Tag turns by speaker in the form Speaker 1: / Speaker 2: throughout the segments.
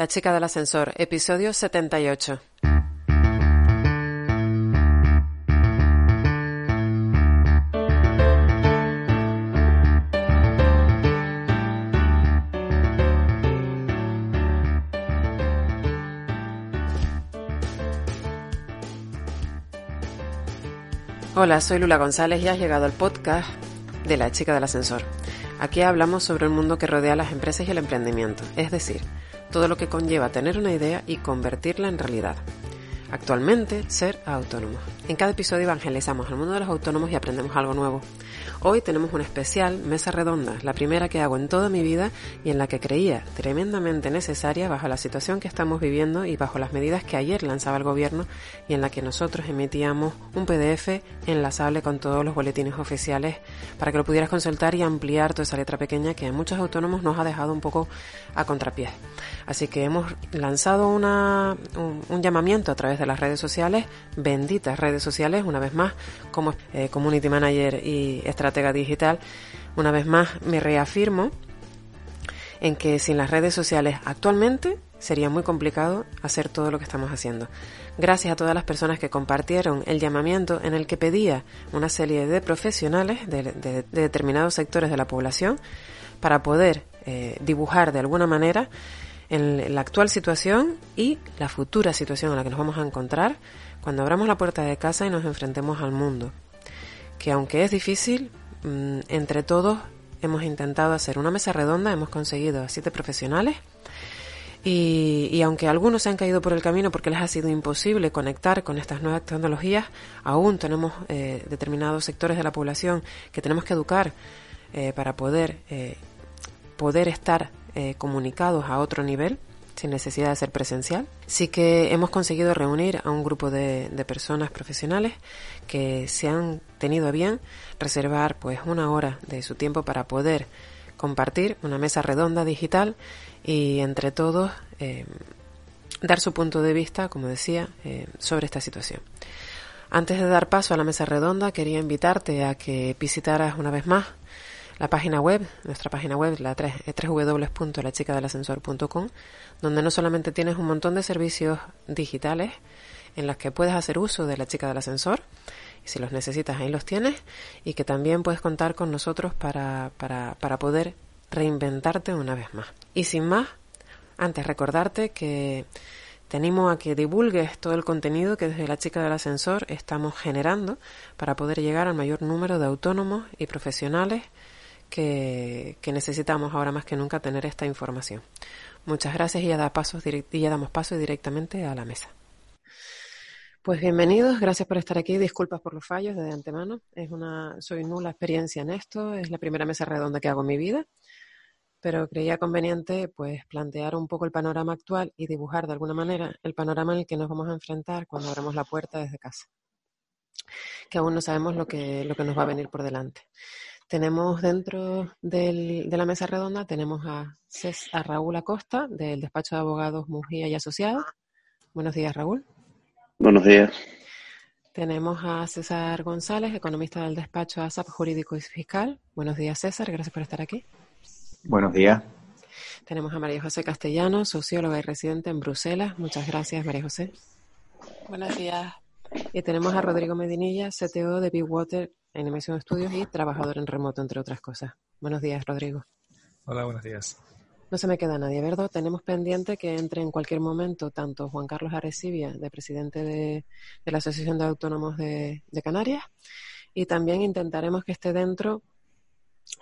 Speaker 1: La chica del ascensor, episodio 78. Hola, soy Lula González y has llegado al podcast de La chica del ascensor. Aquí hablamos sobre el mundo que rodea a las empresas y el emprendimiento, es decir, todo lo que conlleva tener una idea y convertirla en realidad. Actualmente, ser autónomo. En cada episodio evangelizamos el mundo de los autónomos y aprendemos algo nuevo. Hoy tenemos una especial mesa redonda, la primera que hago en toda mi vida y en la que creía tremendamente necesaria bajo la situación que estamos viviendo y bajo las medidas que ayer lanzaba el gobierno y en la que nosotros emitíamos un PDF enlazable con todos los boletines oficiales para que lo pudieras consultar y ampliar toda esa letra pequeña que a muchos autónomos nos ha dejado un poco a contrapié. Así que hemos lanzado una, un, un llamamiento a través de las redes sociales, benditas redes sociales, una vez más, como eh, community manager y estratega digital, una vez más me reafirmo en que sin las redes sociales actualmente sería muy complicado hacer todo lo que estamos haciendo. Gracias a todas las personas que compartieron el llamamiento en el que pedía una serie de profesionales de, de, de determinados sectores de la población para poder eh, dibujar de alguna manera en la actual situación y la futura situación en la que nos vamos a encontrar cuando abramos la puerta de casa y nos enfrentemos al mundo. Que aunque es difícil, mmm, entre todos hemos intentado hacer una mesa redonda, hemos conseguido a siete profesionales. Y, y, aunque algunos se han caído por el camino porque les ha sido imposible conectar con estas nuevas tecnologías, aún tenemos eh, determinados sectores de la población que tenemos que educar eh, para poder, eh, poder estar eh, comunicados a otro nivel sin necesidad de ser presencial. Sí que hemos conseguido reunir a un grupo de, personas profesionales que se han tenido a bien reservar pues una hora de su tiempo para poder compartir una mesa redonda digital y entre todos eh, dar su punto de vista, como decía, eh, sobre esta situación. Antes de dar paso a la mesa redonda, quería invitarte a que visitaras una vez más la página web, nuestra página web, la 3, www.lachicadelascensor.com, donde no solamente tienes un montón de servicios digitales en los que puedes hacer uso de la chica del ascensor, y si los necesitas ahí los tienes, y que también puedes contar con nosotros para, para, para poder reinventarte una vez más. Y sin más, antes recordarte que te animo a que divulgues todo el contenido que desde la chica del ascensor estamos generando para poder llegar al mayor número de autónomos y profesionales que, necesitamos ahora más que nunca tener esta información. Muchas gracias y ya, pasos damos paso directamente a la mesa. Pues bienvenidos, gracias por estar aquí, disculpas por los fallos de antemano. Es una, soy nula experiencia en esto, es la primera mesa redonda que hago en mi vida, pero creía conveniente pues plantear un poco el panorama actual y dibujar de alguna manera el panorama en el que nos vamos a enfrentar cuando abramos la puerta desde casa, que aún no sabemos lo que, lo que nos va a venir por delante. Tenemos dentro del, de la mesa redonda, tenemos a, Cés, a Raúl Acosta, del despacho de abogados Mujía y Asociados. Buenos días, Raúl.
Speaker 2: Buenos días.
Speaker 1: Tenemos a César González, economista del despacho ASAP Jurídico y Fiscal. Buenos días, César. Gracias por estar aquí.
Speaker 3: Buenos días.
Speaker 1: Tenemos a María José Castellano, socióloga y residente en Bruselas. Muchas gracias, María José.
Speaker 4: Buenos días.
Speaker 1: Y tenemos a Rodrigo Medinilla, CTO de Big Water en Emisión Estudios y trabajador en remoto, entre otras cosas. Buenos días, Rodrigo.
Speaker 5: Hola, buenos días.
Speaker 1: No se me queda nadie, ¿verdad? Tenemos pendiente que entre en cualquier momento tanto Juan Carlos Arecibia, de presidente de, de la Asociación de Autónomos de, de, Canarias, y también intentaremos que esté dentro,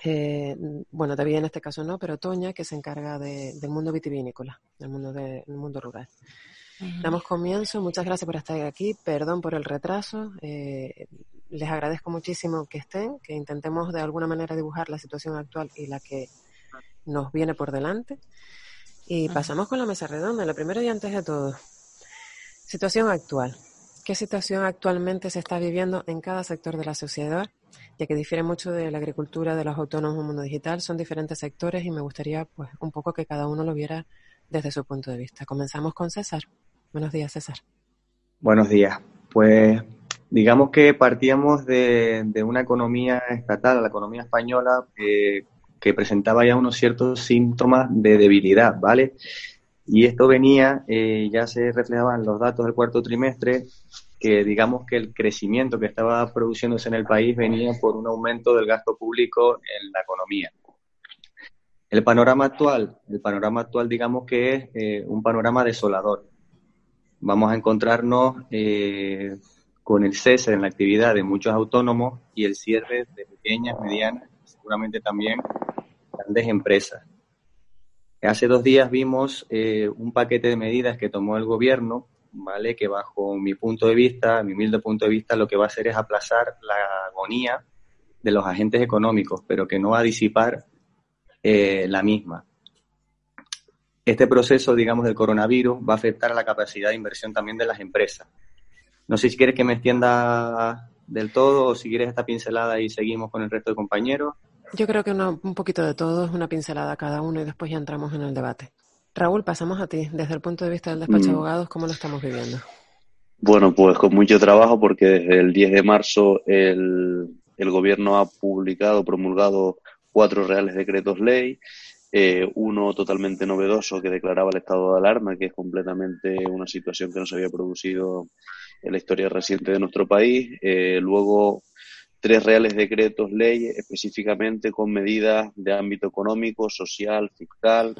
Speaker 1: eh, bueno, todavía en este caso no, pero Toña, que se encarga de, del mundo vitivinícola, del mundo, de, del mundo rural. Uh -huh. Damos comienzo, muchas gracias por estar aquí, perdón por el retraso. Eh, les agradezco muchísimo que estén, que intentemos de alguna manera dibujar la situación actual y la que nos viene por delante. Y pasamos con la mesa redonda. Lo primero y antes de todo, situación actual. ¿Qué situación actualmente se está viviendo en cada sector de la sociedad? Ya que difiere mucho de la agricultura, de los autónomos, mundo digital, son diferentes sectores y me gustaría pues un poco que cada uno lo viera desde su punto de vista. Comenzamos con César. Buenos días, César.
Speaker 2: Buenos días. Pues digamos que partíamos de, una economía estatal, la economía española, que presentaba ya unos ciertos síntomas de debilidad, ¿vale? Y esto venía, eh, ya se reflejaban los datos del cuarto trimestre, que digamos que el crecimiento que estaba produciéndose en el país venía por un aumento del gasto público en la economía. El panorama actual, el panorama actual digamos que es eh, un panorama desolador. Vamos a encontrarnos eh, con el cese en la actividad de muchos autónomos y el cierre de pequeñas, medianas seguramente también grandes empresas. Hace dos días vimos eh, un paquete de medidas que tomó el gobierno, ¿vale? Que bajo mi punto de vista, mi humilde punto de vista, lo que va a hacer es aplazar la agonía de los agentes económicos, pero que no va a disipar eh, la misma. Este proceso, digamos, del coronavirus va a afectar a la capacidad de inversión también de las empresas. No sé si quieres que me extienda del todo o si quieres esta pincelada y seguimos con el resto de compañeros.
Speaker 1: Yo creo que un poquito de todo, es una pincelada cada uno y después ya entramos en el debate. Raúl, pasamos a ti. Desde el punto de vista del despacho de mm. abogados, ¿cómo lo estamos viviendo?
Speaker 3: Bueno, pues con mucho trabajo porque desde el 10 de marzo el, el gobierno ha publicado, promulgado cuatro reales decretos ley, eh, uno totalmente novedoso que declaraba el estado de alarma, que es completamente una situación que no se había producido en la historia reciente de nuestro país. Eh, luego tres reales decretos ley específicamente con medidas de ámbito económico, social, fiscal,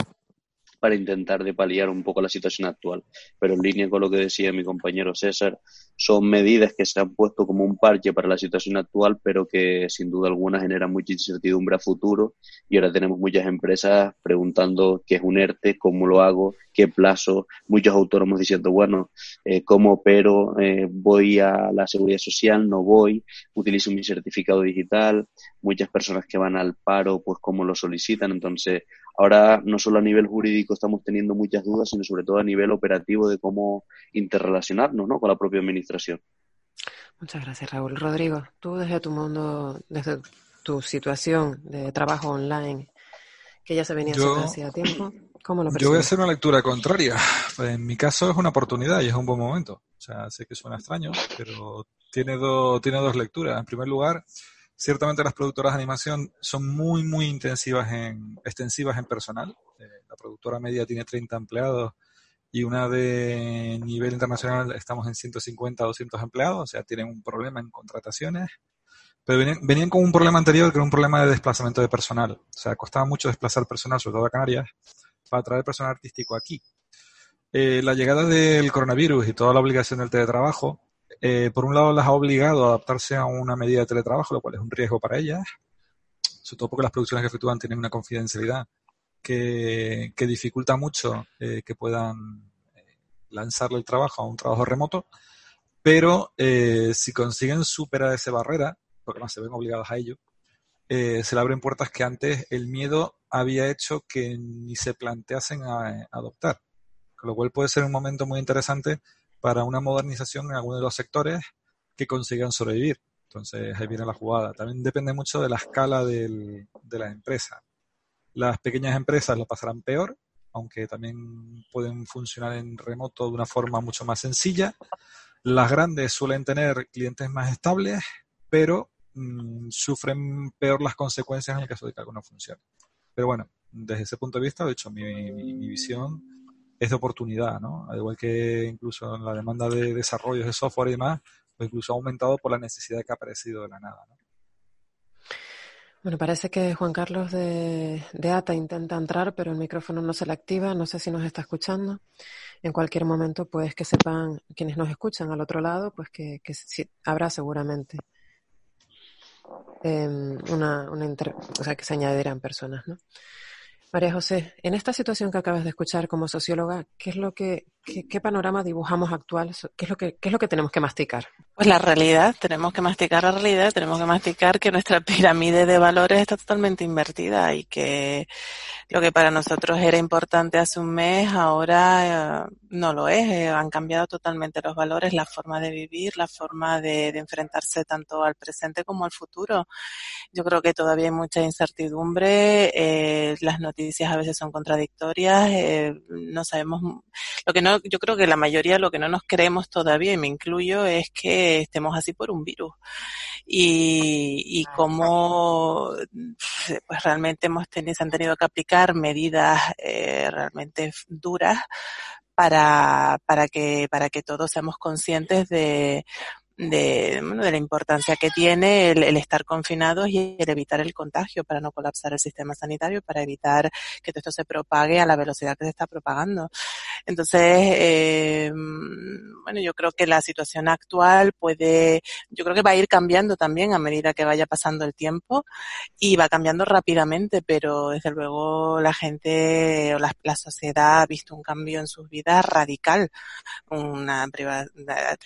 Speaker 3: para intentar de paliar un poco la situación actual. Pero en línea con lo que decía mi compañero César, son medidas que se han puesto como un parche para la situación actual, pero que sin duda alguna generan mucha incertidumbre a futuro. Y ahora tenemos muchas empresas preguntando qué es un ERTE, cómo lo hago, qué plazo, muchos autónomos diciendo, bueno, eh, ¿cómo opero? Eh, ¿Voy a la seguridad social? ¿No voy? ¿Utilizo mi certificado digital? Muchas personas que van al paro, pues cómo lo solicitan. Entonces, ahora no solo a nivel jurídico estamos teniendo muchas dudas, sino sobre todo a nivel operativo de cómo interrelacionarnos ¿no? con la propia administración.
Speaker 1: Muchas gracias, Raúl. Rodrigo, tú desde tu mundo, desde tu situación de trabajo online, que ya se venía haciendo hacía tiempo, ¿cómo lo
Speaker 5: Yo voy a hacer una lectura contraria. En mi caso es una oportunidad y es un buen momento. O sea, sé que suena extraño, pero tiene, tiene dos lecturas. En primer lugar, Ciertamente las productoras de animación son muy, muy intensivas en, extensivas en personal. Eh, la productora media tiene 30 empleados y una de nivel internacional estamos en 150 200 empleados, o sea, tienen un problema en contrataciones. Pero venían, con un problema anterior que era un problema de desplazamiento de personal. O sea, costaba mucho desplazar personal, sobre todo a Canarias, para traer personal artístico aquí. Eh, la llegada del coronavirus y toda la obligación del teletrabajo eh, por un lado las ha obligado a adaptarse a una medida de teletrabajo, lo cual es un riesgo para ellas, sobre todo porque las producciones que efectúan tienen una confidencialidad que, dificulta mucho eh, que puedan eh, lanzarle el trabajo a un trabajo remoto, pero si consiguen superar esa barrera, porque no se ven obligados a ello, se le abren puertas que antes el miedo había hecho que ni se planteasen a adoptar. Con lo cual puede ser un momento muy interesante para una modernización en algunos de los sectores que consigan sobrevivir. Entonces ahí viene la jugada. También depende mucho de la escala de la empresa. Las pequeñas empresas lo pasarán peor, aunque también pueden funcionar en remoto de una forma mucho más sencilla. Las grandes suelen tener clientes más estables, pero mm, sufren peor las consecuencias en el caso de que algo no funcione. Pero bueno, desde ese punto de vista, de hecho, mi, visión es de oportunidad, ¿no? Al igual que incluso la demanda de desarrollos de software y demás, pues incluso ha aumentado por la necesidad que ha aparecido de la nada, ¿no?
Speaker 1: Bueno, parece que Juan Carlos de, de, ATA intenta entrar, pero el micrófono no se le activa. No sé si nos está escuchando. En cualquier momento, pues que sepan quienes nos escuchan al otro lado, pues que, sí, habrá seguramente em, una, una o sea, que se añadirán personas, ¿no? María José, en esta situación que acabas de escuchar como socióloga, ¿qué es lo que, ¿qué, panorama dibujamos actual? ¿Qué es, lo que, ¿Qué es lo que tenemos que masticar?
Speaker 4: Pues la realidad, tenemos que masticar la realidad, tenemos que masticar que nuestra pirámide de valores está totalmente invertida y que lo que para nosotros era importante hace un mes, ahora eh, no lo es. Eh, han cambiado totalmente los valores, la forma de vivir, la forma de, enfrentarse tanto al presente como al futuro. Yo creo que todavía hay mucha incertidumbre, eh, las noticias a veces son contradictorias, no sabemos, lo que no, yo creo que la mayoría lo que no nos creemos todavía, y me incluyo, es que estemos así por un virus. Y, y cómo pues realmente hemos tenido, se han tenido que aplicar medidas eh, realmente duras para, para que, para que todos seamos conscientes de, de, bueno, de la importancia que tiene el, estar confinados y el evitar el contagio para no colapsar el sistema sanitario, para evitar que todo esto se propague a la velocidad que se está propagando. Entonces, eh, bueno, yo creo que la situación actual puede, yo creo que va a ir cambiando también a medida que vaya pasando el tiempo y va cambiando rápidamente, pero desde luego la gente o la, la sociedad ha visto un cambio en sus vidas radical. Una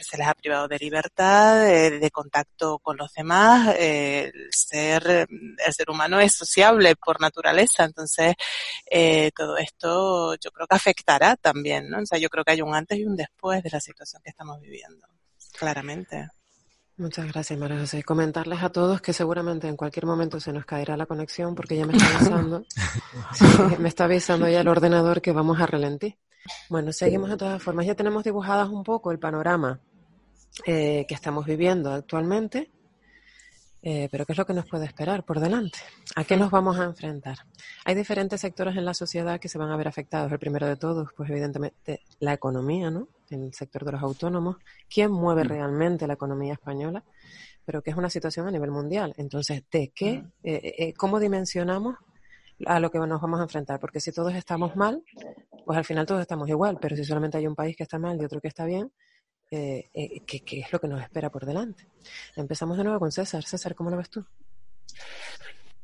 Speaker 4: se les ha privado de libertad de, contacto con los demás. el ser, el ser humano es sociable por naturaleza, entonces eh, todo esto yo creo que afectará también, ¿no? O sea, yo creo que hay un antes y un después de la situación que estamos viviendo, claramente.
Speaker 1: Muchas gracias, María José. Comentarles a todos que seguramente en cualquier momento se nos caerá la conexión porque ya me está avisando, me está avisando ya el ordenador que vamos a relentir. Bueno, seguimos de todas formas. Ya tenemos dibujadas un poco el panorama eh, que estamos viviendo actualmente, eh, pero ¿qué es lo que nos puede esperar por delante? ¿A qué nos vamos a enfrentar? Hay diferentes sectores en la sociedad que se van a ver afectados. El primero de todos, pues evidentemente la economía, ¿no? En el sector de los autónomos. ¿Quién mueve mm. realmente la economía española? Pero que es una situación a nivel mundial. Entonces, ¿de qué? Mm. Eh, ¿Cómo dimensionamos a lo que nos vamos a enfrentar? Porque si todos estamos mal, pues al final todos estamos igual. Pero si solamente hay un país que está mal y otro que está bien, eh, eh, qué, es lo que nos espera por delante. Empezamos de nuevo con César. César, ¿cómo lo ves tú?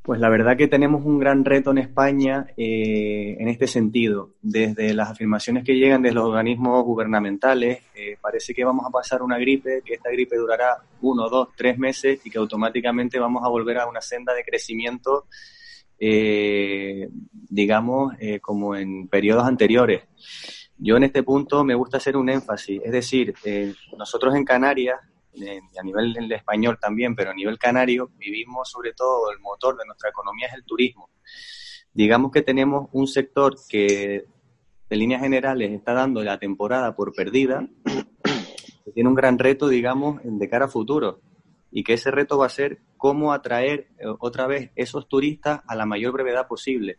Speaker 2: Pues la verdad que tenemos un gran reto en España eh, en este sentido. Desde las afirmaciones que llegan de los organismos gubernamentales, parece que vamos a pasar una gripe, que esta gripe durará uno, dos, tres meses y que automáticamente vamos a volver a una senda de crecimiento, digamos, como en periodos anteriores. Yo en este punto me gusta hacer un énfasis, es decir, eh, nosotros en Canarias, a nivel del español también, pero a nivel canario, vivimos sobre todo, el motor de nuestra economía es el turismo. Digamos que tenemos un sector que en líneas generales está dando la temporada por perdida, que tiene un gran reto, digamos, de cara a futuro, y que ese reto va a ser cómo atraer eh, otra vez esos turistas a la mayor brevedad posible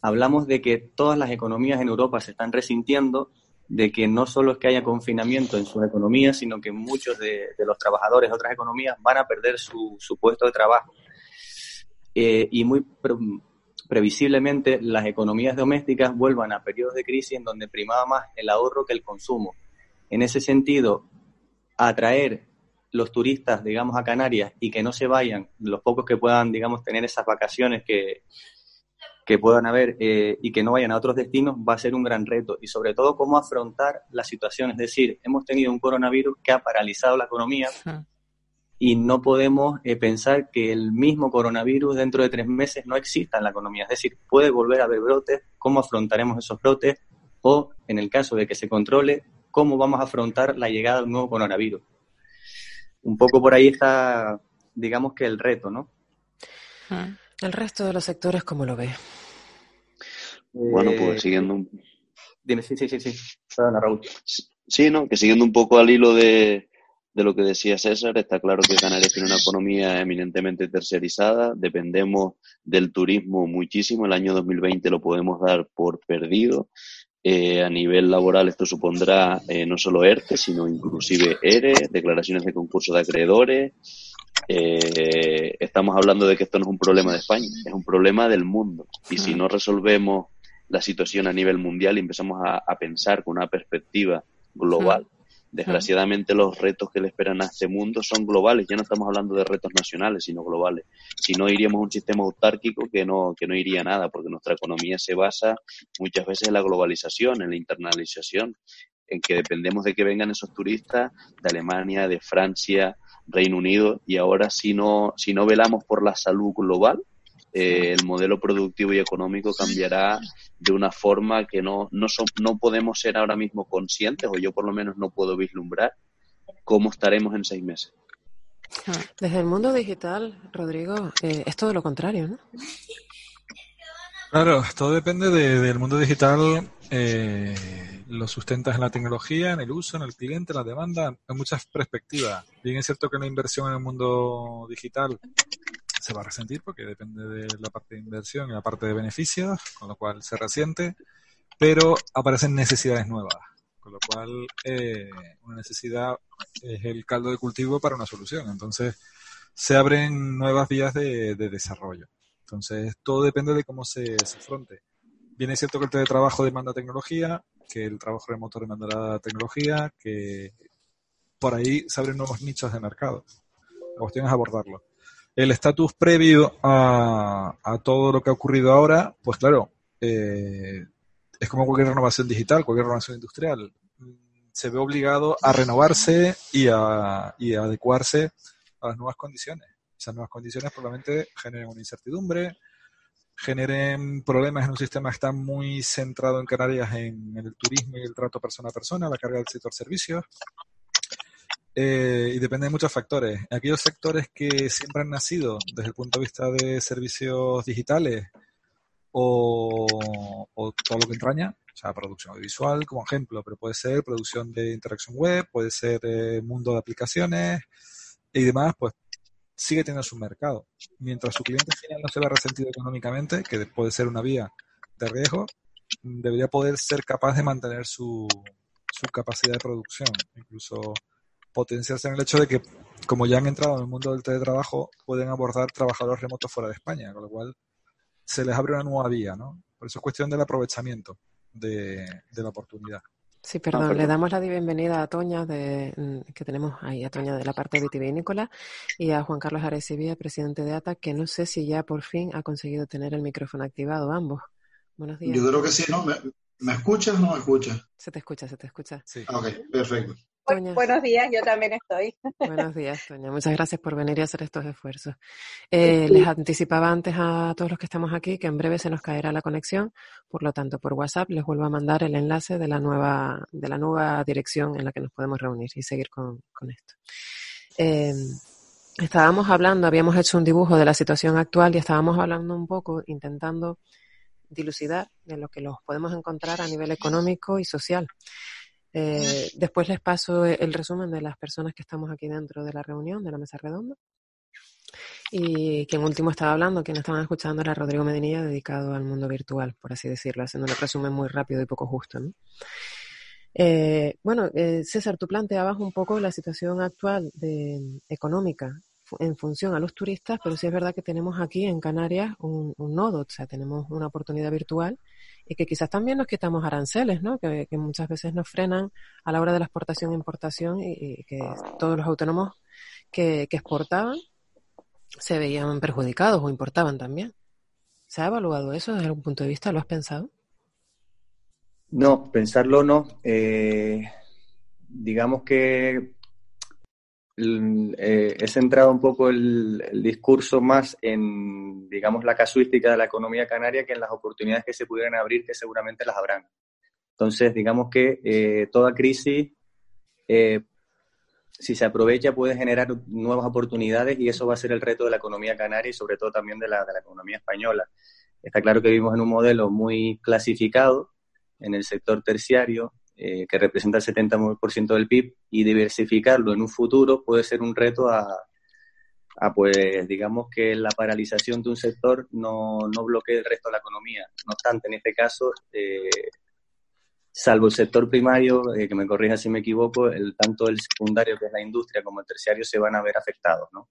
Speaker 2: hablamos de que todas las economías en Europa se están resintiendo, de que no solo es que haya confinamiento en sus economías, sino que muchos de, los trabajadores de otras economías van a perder su, puesto de trabajo. Eh, y muy previsiblemente las economías domésticas vuelvan a periodos de crisis en donde primaba más el ahorro que el consumo. En ese sentido, atraer los turistas, digamos, a Canarias y que no se vayan, los pocos que puedan, digamos, tener esas vacaciones que, que puedan haber eh, y que no vayan a otros destinos va a ser un gran reto y sobre todo cómo afrontar la situación. Es decir, hemos tenido un coronavirus que ha paralizado la economía y no podemos eh, pensar que el mismo coronavirus dentro de tres meses no exista en la economía. Es decir, puede volver a haber brotes, cómo afrontaremos esos brotes o, en el caso de que se controle, cómo vamos a afrontar la llegada de un nuevo coronavirus. Un poco por ahí está, digamos que el reto, ¿no?
Speaker 1: El resto de los sectores, ¿cómo lo ve?
Speaker 3: Bueno, pues eh, siguiendo un...
Speaker 2: Dime, sí, sí, sí, sí. Perdona, Raúl.
Speaker 3: Sí, ¿no? Que siguiendo un poco al hilo de, de lo que decía César, está claro que Canarias tiene una economía eminentemente tercerizada, dependemos del turismo muchísimo, el año 2020 lo podemos dar por perdido. Eh, a nivel laboral esto supondrá eh, no solo ERTE, sino inclusive ERE, declaraciones de concurso de acreedores, eh, estamos hablando de que esto no es un problema de España, es un problema del mundo. Y si no resolvemos la situación a nivel mundial y empezamos a, pensar con una perspectiva global, Desgraciadamente los retos que le esperan a este mundo son globales, ya no estamos hablando de retos nacionales, sino globales. Si no iríamos a un sistema autárquico que no, que no iría nada, porque nuestra economía se basa muchas veces en la globalización, en la internalización, en que dependemos de que vengan esos turistas de Alemania, de Francia, Reino Unido, y ahora si no, si no velamos por la salud global, eh, el modelo productivo y económico cambiará de una forma que no, no, son, no podemos ser ahora mismo conscientes, o yo por lo menos no puedo vislumbrar, cómo estaremos en seis meses.
Speaker 1: Desde el mundo digital, Rodrigo, eh, es todo lo contrario, ¿no?
Speaker 5: Claro, todo depende del mundo digital. Eh, lo sustentas en la tecnología, en el uso, en el cliente, en la demanda, en muchas perspectivas. Bien es cierto que la inversión en el mundo digital se va a resentir porque depende de la parte de inversión y la parte de beneficios, con lo cual se resiente, pero aparecen necesidades nuevas, con lo cual eh, una necesidad es el caldo de cultivo para una solución. Entonces, se abren nuevas vías de, desarrollo. Entonces, todo depende de cómo se, se afronte. Bien es cierto que el teletrabajo demanda tecnología, que el trabajo remoto demandará tecnología, que por ahí se abren nuevos nichos de mercado. La cuestión es abordarlo el estatus previo a, todo lo que ha ocurrido ahora, pues claro, eh, es como cualquier renovación digital, cualquier renovación industrial. Se ve obligado a renovarse y a, y adecuarse a las nuevas condiciones. Esas nuevas condiciones probablemente generen una incertidumbre, generen problemas en un sistema que está muy centrado en Canarias en el turismo y el trato persona a persona, la carga del sector servicios. Eh, y depende de muchos factores. Aquellos sectores que siempre han nacido desde el punto de vista de servicios digitales o, todo lo que entraña, o sea, producción audiovisual como ejemplo, pero puede ser producción de interacción web, puede ser eh, mundo de aplicaciones y demás, pues sigue teniendo su mercado. Mientras su cliente final no se vea resentido económicamente, que puede ser una vía de riesgo, debería poder ser capaz de mantener su, su capacidad de producción, incluso potenciarse en el hecho de que, como ya han entrado en el mundo del teletrabajo, pueden abordar trabajadores remotos fuera de España, con lo cual se les abre una nueva vía, ¿no? Por eso es cuestión del aprovechamiento de, la oportunidad.
Speaker 1: Sí, perdón, le damos la bienvenida a Toña, de, mm, que tenemos ahí a Toña de la parte vitivinícola, y a Juan Carlos Arecibía, presidente de ATA, que no sé si ya por fin ha conseguido tener el micrófono activado, ambos. Buenos días.
Speaker 6: Yo creo que sí, ¿no? ¿Me, escuchas o no me escuchas?
Speaker 1: Se te escucha, se te escucha.
Speaker 6: Sí. Ok, perfecto.
Speaker 7: Buenos días, yo también estoy.
Speaker 1: Buenos días, Toña. Muchas gracias por venir y hacer estos esfuerzos. Eh, les anticipaba antes a todos los que estamos aquí que en breve se nos caerá la conexión, por lo tanto, por WhatsApp les vuelvo a mandar el enlace de la nueva, de la nueva dirección en la que nos podemos reunir y seguir con, esto. Eh, estábamos hablando, habíamos hecho un dibujo de la situación actual y estábamos hablando un poco, intentando dilucidar de lo que los podemos encontrar a nivel económico y social. Eh, después les paso el resumen de las personas que estamos aquí dentro de la reunión, de la mesa redonda. Y quien último estaba hablando, quien estaban escuchando era Rodrigo Medinilla, dedicado al mundo virtual, por así decirlo, haciendo un resumen muy rápido y poco justo. Eh, bueno, eh, César, tú planteabas un poco la situación actual económica en función a los turistas, pero sí es verdad que tenemos aquí en Canarias un, un nodo, o sea, tenemos una oportunidad virtual y que quizás también nos quitamos aranceles, ¿no? Que, muchas veces nos frenan a la hora de la exportación e importación y, que todos los autónomos que, exportaban se veían perjudicados o importaban también. ¿Se ha evaluado eso desde algún punto de vista? ¿Lo has pensado?
Speaker 2: No, pensarlo no. Eh, digamos que eh, he centrado un poco el, discurso más en, digamos, la casuística de la economía canaria que en las oportunidades que se pudieran abrir, que seguramente las habrán. Entonces, digamos que eh, toda crisis, eh, si se aprovecha, puede generar nuevas oportunidades y eso va a ser el reto de la economía canaria y sobre todo también de la, de la economía española. Está claro que vivimos en un modelo muy clasificado en el sector terciario, eh, que representa el 70% del PIB, y diversificarlo en un futuro puede ser un reto a, pues, digamos que la paralización de un sector no, no bloquee el resto de la economía. No obstante, en este caso, eh, salvo el sector primario, eh, que me corrija si me equivoco, el, tanto el secundario, que es la industria, como el terciario se van a ver afectados, ¿no?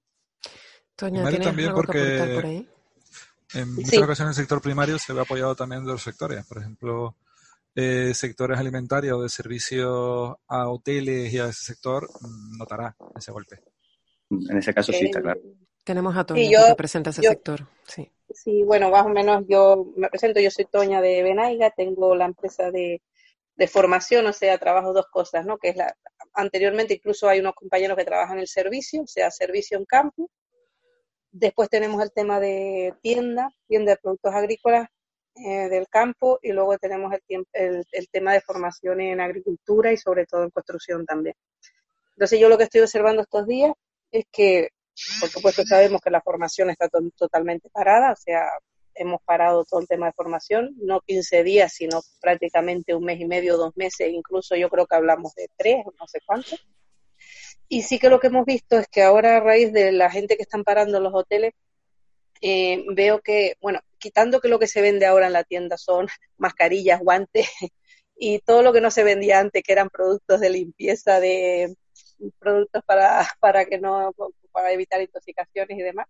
Speaker 1: Toña, también porque por ahí?
Speaker 5: En muchas ocasiones el sector primario se ve apoyado también de los sectores. Por ejemplo, eh, sectores alimentarios o de servicios a hoteles y a ese sector, mm, notará ese golpe.
Speaker 2: En ese caso sí, está claro.
Speaker 1: Tenemos a Toña que representa ese sector. Sí.
Speaker 7: sí, bueno, más o menos yo me presento, yo soy Toña de Benaiga, tengo la empresa de, de formación, o sea, trabajo dos cosas, ¿no? Que es la, anteriormente incluso hay unos compañeros que trabajan en el servicio, o sea, servicio en campo. Después tenemos el tema de tienda, tienda de productos agrícolas eh, del campo y luego tenemos el, el, el, tema de formación en agricultura y sobre todo en construcción también. Entonces yo lo que estoy observando estos días es que, por supuesto sabemos que la formación está to totalmente parada, o sea, hemos parado todo el tema de formación, no 15 días, sino prácticamente un mes y medio, dos meses, incluso yo creo que hablamos de tres, no sé cuánto. Y sí que lo que hemos visto es que ahora a raíz de la gente que están parando los hoteles, eh, veo que, bueno, quitando que lo que se vende ahora en la tienda son mascarillas, guantes y todo lo que no se vendía antes, que eran productos de limpieza, de productos para, para que no, para evitar intoxicaciones y demás,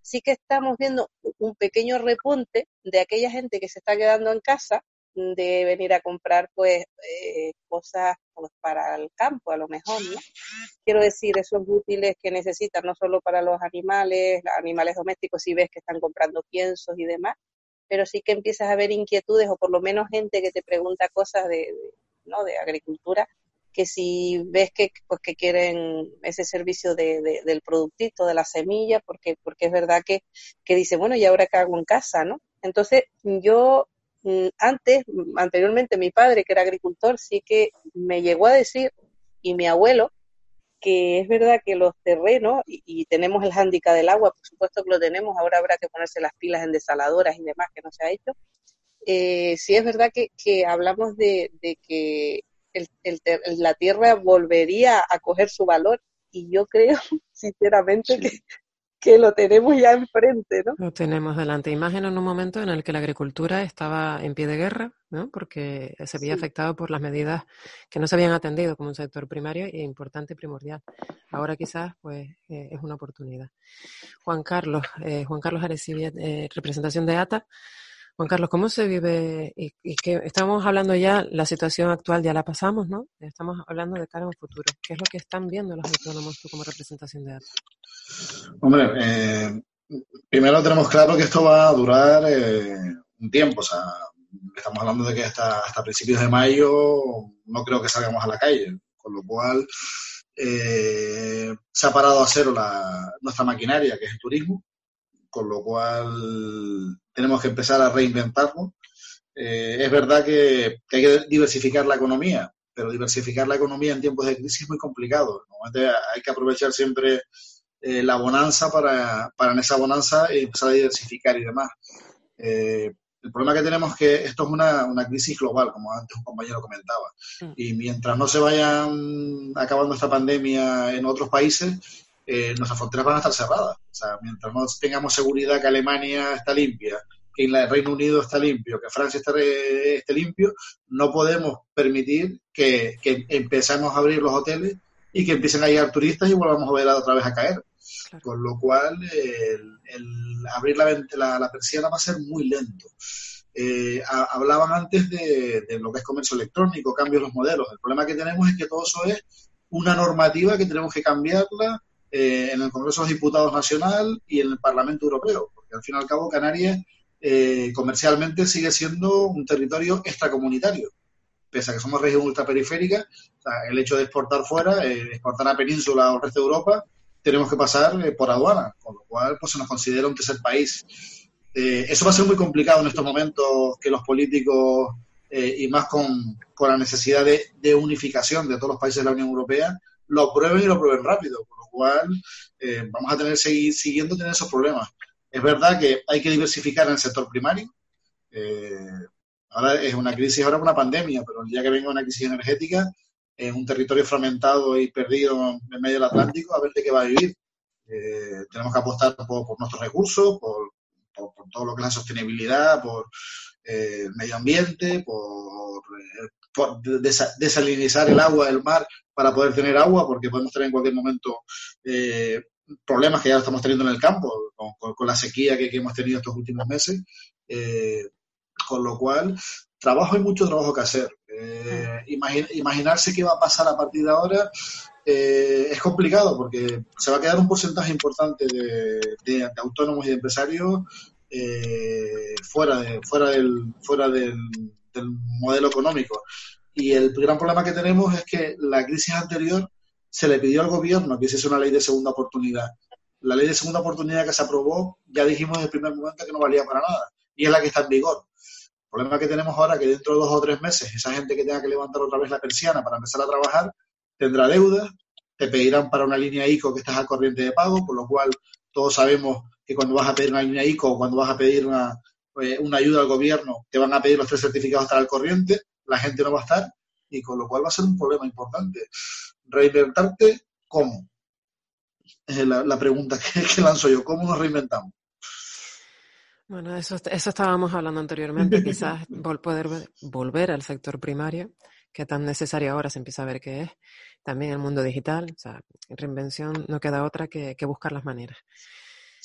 Speaker 7: sí que estamos viendo un pequeño repunte de aquella gente que se está quedando en casa de venir a comprar pues eh, cosas pues, para el campo a lo mejor, ¿no? Quiero decir, esos útiles que necesitan no solo para los animales, animales domésticos, si ves que están comprando piensos y demás, pero sí que empiezas a ver inquietudes o por lo menos gente que te pregunta cosas de, de ¿no? de agricultura que si ves que, pues, que quieren ese servicio de, de, del productito, de la semilla, porque, porque es verdad que, que dice, bueno, ¿y ahora qué hago en casa? ¿no? Entonces, yo antes, anteriormente mi padre, que era agricultor, sí que me llegó a decir, y mi abuelo, que es verdad que los terrenos, y, tenemos el hándicap del agua, por supuesto que lo tenemos, ahora habrá que ponerse las pilas en desaladoras y demás, que no se ha hecho. Eh, sí es verdad que, que hablamos de, de que el, el, la tierra volvería a coger su valor, y yo creo, sinceramente, que, que lo tenemos ya enfrente, ¿no?
Speaker 1: Lo tenemos delante. Imagen en un momento en el que la agricultura estaba en pie de guerra, ¿no? Porque se había sí. afectado por las medidas que no se habían atendido como un sector primario e importante y primordial. Ahora quizás, pues, eh, es una oportunidad. Juan Carlos, eh, Juan Carlos Arecibia, eh, representación de ATA. Juan Carlos, ¿cómo se vive? Y, y, que estamos hablando ya, la situación actual ya la pasamos, ¿no? Estamos hablando de cara a un futuro. ¿Qué es lo que están viendo los autónomos tú como representación de ATA?
Speaker 6: Hombre, eh, primero tenemos claro que esto va a durar eh, un tiempo, o sea, estamos hablando de que hasta, hasta principios de mayo no creo que salgamos a la calle, con lo cual eh, se ha parado a cero la, nuestra maquinaria, que es el turismo, con lo cual tenemos que empezar a reinventarlo. Eh, es verdad que, que, hay que diversificar la economía, pero diversificar la economía en tiempos de crisis es muy complicado. Hay que aprovechar siempre eh, la bonanza para, para en esa bonanza empezar a diversificar y demás. Eh, el problema que tenemos es que esto es una, una, crisis global, como antes un compañero comentaba. Mm. Y mientras no se vayan acabando esta pandemia en otros países, eh, nuestras fronteras van a estar cerradas. O sea, mientras no tengamos seguridad que Alemania está limpia, que el Reino Unido está limpio, que Francia esté, esté limpio, no podemos permitir que, que empecemos a abrir los hoteles y que empiecen a llegar turistas y volvamos a ver otra vez a caer. Claro. Con lo cual, el, el abrir la, la, la, persiana va a ser muy lento. Eh, a, hablaban antes de, de, lo que es comercio electrónico, cambios en los modelos. El problema que tenemos es que todo eso es una normativa que tenemos que cambiarla eh, en el Congreso de los Diputados Nacional y en el Parlamento Europeo, porque al fin y al cabo Canarias eh, comercialmente sigue siendo un territorio extracomunitario pese a que somos región ultraperiférica, el hecho de exportar fuera, eh, exportar a península o al resto de Europa, tenemos que pasar por aduana, con lo cual pues, se nos considera un tercer país. Eso va a ser muy complicado en estos momentos que los políticos, y más con, con la necesidad de, de, unificación de todos los países de la Unión Europea, lo prueben y lo prueben rápido, cual eh, vamos a tener seguir siguiendo tener esos problemas. Es verdad que hay que diversificar en el sector primario. ahora es una crisis, ahora una pandemia, pero día que venga una crisis energética, en un territorio fragmentado y perdido en medio del Atlántico, a ver de qué va a vivir. Eh, tenemos que apostar por, nuestros recursos, por, todo lo que es la sostenibilidad, por eh, el medio ambiente, por, eh, por desa desalinizar el agua del mar para poder tener agua, porque podemos tener en cualquier momento eh, problemas que ya estamos teniendo en el campo, con, con, con la sequía que, que, hemos tenido estos últimos meses. Eh, Con lo cual, trabajo hay mucho trabajo que hacer. Eh, imaginarse qué va a pasar a partir de ahora eh, es complicado porque se va a quedar un porcentaje importante de, autónomos y de empresarios eh, fuera, de, fuera, del, fuera del, modelo económico. Y el gran problema que tenemos es que la crisis anterior se le pidió al gobierno que hiciese una ley de segunda oportunidad. La ley de segunda oportunidad que se aprobó, ya dijimos desde el primer momento que no valía para nada. Y es la que está en vigor. El problema que tenemos ahora es que dentro de dos o tres meses, esa gente que tenga que levantar otra vez la persiana para empezar a trabajar, tendrá deudas, te pedirán para una línea ICO que estás a corriente de pago, por lo cual todos sabemos que cuando vas a pedir una línea ICO o cuando vas a pedir una, eh, una ayuda al gobierno, te van a pedir los tres certificados estar al corriente, la gente no va a estar, y con lo cual va a ser un problema importante. Reinventarte, ¿cómo? Es la, pregunta que, lanzo yo, ¿cómo nos reinventamos?
Speaker 1: Bueno, eso, eso estábamos hablando anteriormente, quizás poder volver al sector primario, que tan necesario ahora se empieza a ver que es, también el mundo digital, o sea, reinvención no queda otra que, buscar las maneras.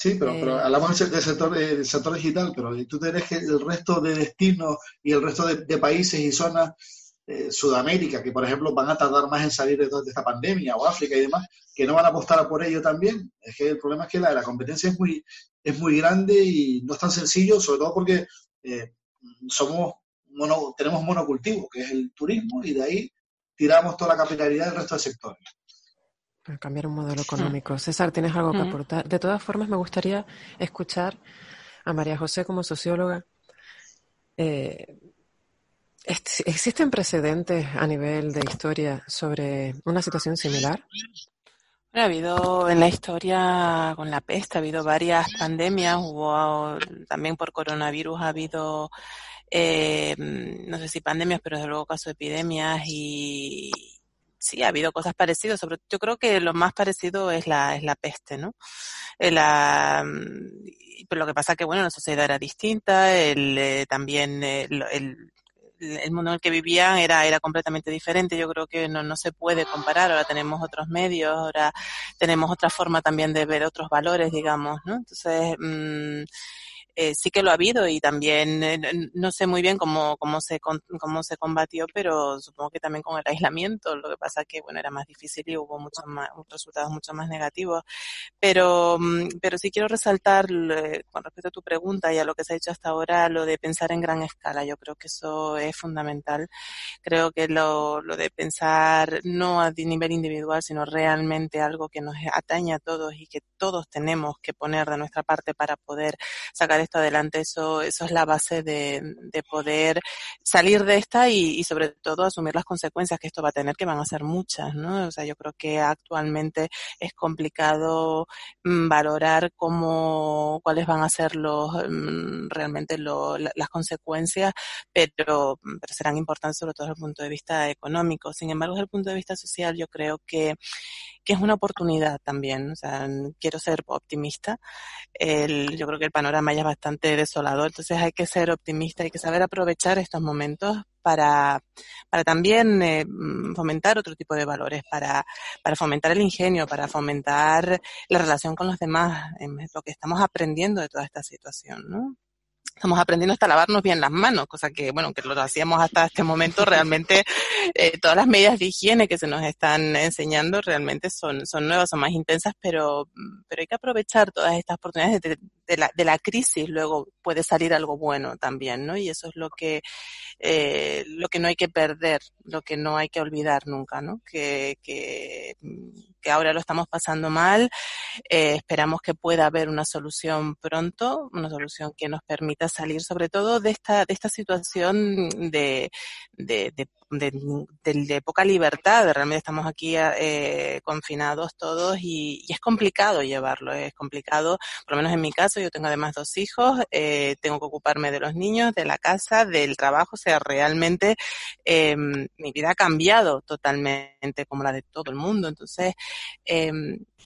Speaker 6: Sí, pero, pero eh, hablamos del sector, del sector digital, pero tú tenés que el resto de destinos y el resto de, países y zonas, eh, Sudamérica, que por ejemplo van a tardar más en salir de, esta pandemia, o África y demás, que no van a apostar por ello también. Es que el problema es que la, la competencia es muy, es muy grande y no es tan sencillo, sobre todo porque eh, somos mono, tenemos monocultivo, que es el turismo, y de ahí tiramos toda la capitalidad del resto del sector.
Speaker 1: Cambiar un modelo económico. César, ¿tienes algo que aportar? De todas formas, me gustaría escuchar a María José como socióloga. Eh, ¿Existen precedentes a nivel de historia sobre una situación similar?
Speaker 4: ha habido en la historia con la peste, ha habido varias pandemias, hubo también por coronavirus, ha habido eh, no sé si pandemias, pero desde luego casos de epidemias y sí, ha habido cosas parecidas, sobre yo creo que lo más parecido es la, es la peste, ¿no? Eh, la, pero lo que pasa que, bueno, la sociedad era distinta, el, eh, también el, el, el, mundo en el que vivían era, era completamente diferente. Yo creo que no, no se puede comparar. Ahora tenemos otros medios, ahora tenemos otra forma también de ver otros valores, digamos, ¿no? Entonces, mmm, eh, sí que lo ha habido y también eh, no sé muy bien cómo, cómo, se, cómo se combatió, pero supongo que también con el aislamiento. Lo que pasa que, bueno, era más difícil y hubo muchos más, resultados mucho más negativos. Pero, mm, pero sí quiero resaltar con respecto a tu pregunta y a lo que se ha hecho hasta ahora, lo de pensar en gran escala. Yo creo que eso es fundamental. Creo que lo, lo de pensar no a nivel individual, sino realmente algo que nos atañe a todos y que todos tenemos que poner de nuestra parte para poder sacar adelante. Eso, eso es la base de, de poder salir de esta y, sobre todo asumir las consecuencias que esto va a tener, que van a ser muchas, ¿no? O sea, yo creo que actualmente es complicado mm, valorar cómo, cuáles van a ser los, mm, realmente lo, las consecuencias, pero, pero serán importantes sobre todo desde el punto de vista económico. Sin embargo, desde el punto de vista social, yo creo que que es una oportunidad también. O sea, quiero ser optimista. El, yo creo que el panorama ya es bastante desolador, entonces hay que ser optimista, hay que saber aprovechar estos momentos para, para también eh, mm, fomentar otro tipo de valores, para, para fomentar el ingenio, para fomentar la relación con los demás, lo que estamos aprendiendo de toda esta situación, ¿no? Estamos aprendiendo hasta lavarnos bien las manos, cosa que, bueno, que lo hacíamos hasta este momento, realmente eh, todas las medidas de higiene que se nos están enseñando realmente son, son nuevas, son más intensas, pero, pero hay que aprovechar todas estas oportunidades de, de, la, de la crisis, luego puede salir algo bueno también, ¿no? Y eso es lo que, eh, lo que no hay que perder, lo que no hay que olvidar nunca, ¿no? Que, que, que ahora lo estamos pasando mal, eh, esperamos que pueda haber una solución pronto, una solución que nos permita salir sobre todo de esta, de esta situación de, de, poca libertad. Realmente estamos aquí eh, confinados todos y, y, es complicado llevarlo, es complicado, por lo menos en mi caso, yo tengo además dos hijos, eh, tengo que ocuparme de los niños, de la casa, del trabajo, o sea, realmente eh, mi vida ha cambiado totalmente como la de todo el mundo. Entonces, eh,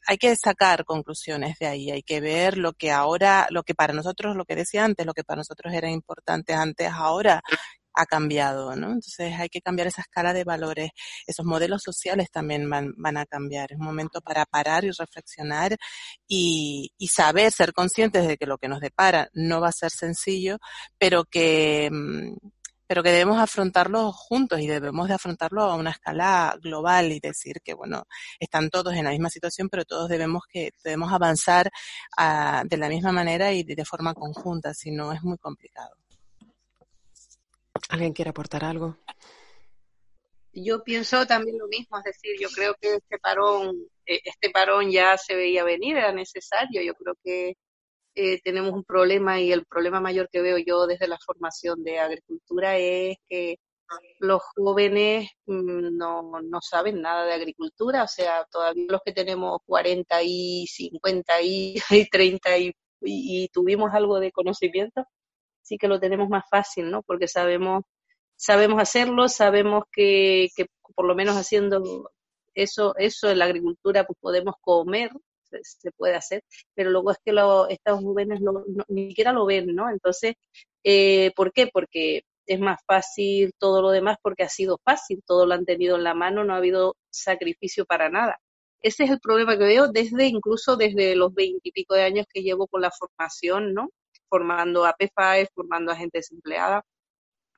Speaker 4: hay que sacar conclusiones de ahí, hay que ver lo que ahora, lo que para nosotros, lo que decía antes, lo que para nosotros era importante antes, ahora ha cambiado, ¿no? Entonces hay que cambiar esa escala de valores. Esos modelos sociales también van, van a cambiar. Es un momento para parar y reflexionar y, y saber, ser conscientes de que lo que nos depara no va a ser sencillo, pero que, mm, pero que debemos afrontarlo juntos y debemos de afrontarlo a una escala global y decir que, bueno, están todos en la misma situación, pero todos debemos que debemos avanzar uh, de la misma manera y de forma conjunta, si no es muy complicado.
Speaker 1: ¿Alguien quiere aportar algo?
Speaker 7: Yo pienso también lo mismo, es decir, yo creo que este parón, eh, este parón ya se veía venir, era necesario. Yo creo que eh, tenemos un problema y el problema mayor que veo yo desde la formación de agricultura es que los jóvenes mm, no, no saben nada de agricultura, o sea, todavía los que tenemos 40 y 50 y, y 30 y, y, tuvimos algo de conocimiento, sí que lo tenemos más fácil, ¿no? Porque sabemos, sabemos hacerlo, sabemos que, que por lo menos haciendo eso, eso en la agricultura pues podemos comer, se, puede hacer, pero luego es que lo, estos jóvenes no, ni siquiera lo ven, ¿no? Entonces, eh, ¿por qué? Porque es más fácil todo lo demás porque ha sido fácil, todo lo han tenido en la mano, no ha habido sacrificio para nada. Ese es el problema que veo desde incluso desde los veintipico de años que llevo con la formación, ¿no? Formando a PFAE, formando a gente desempleada,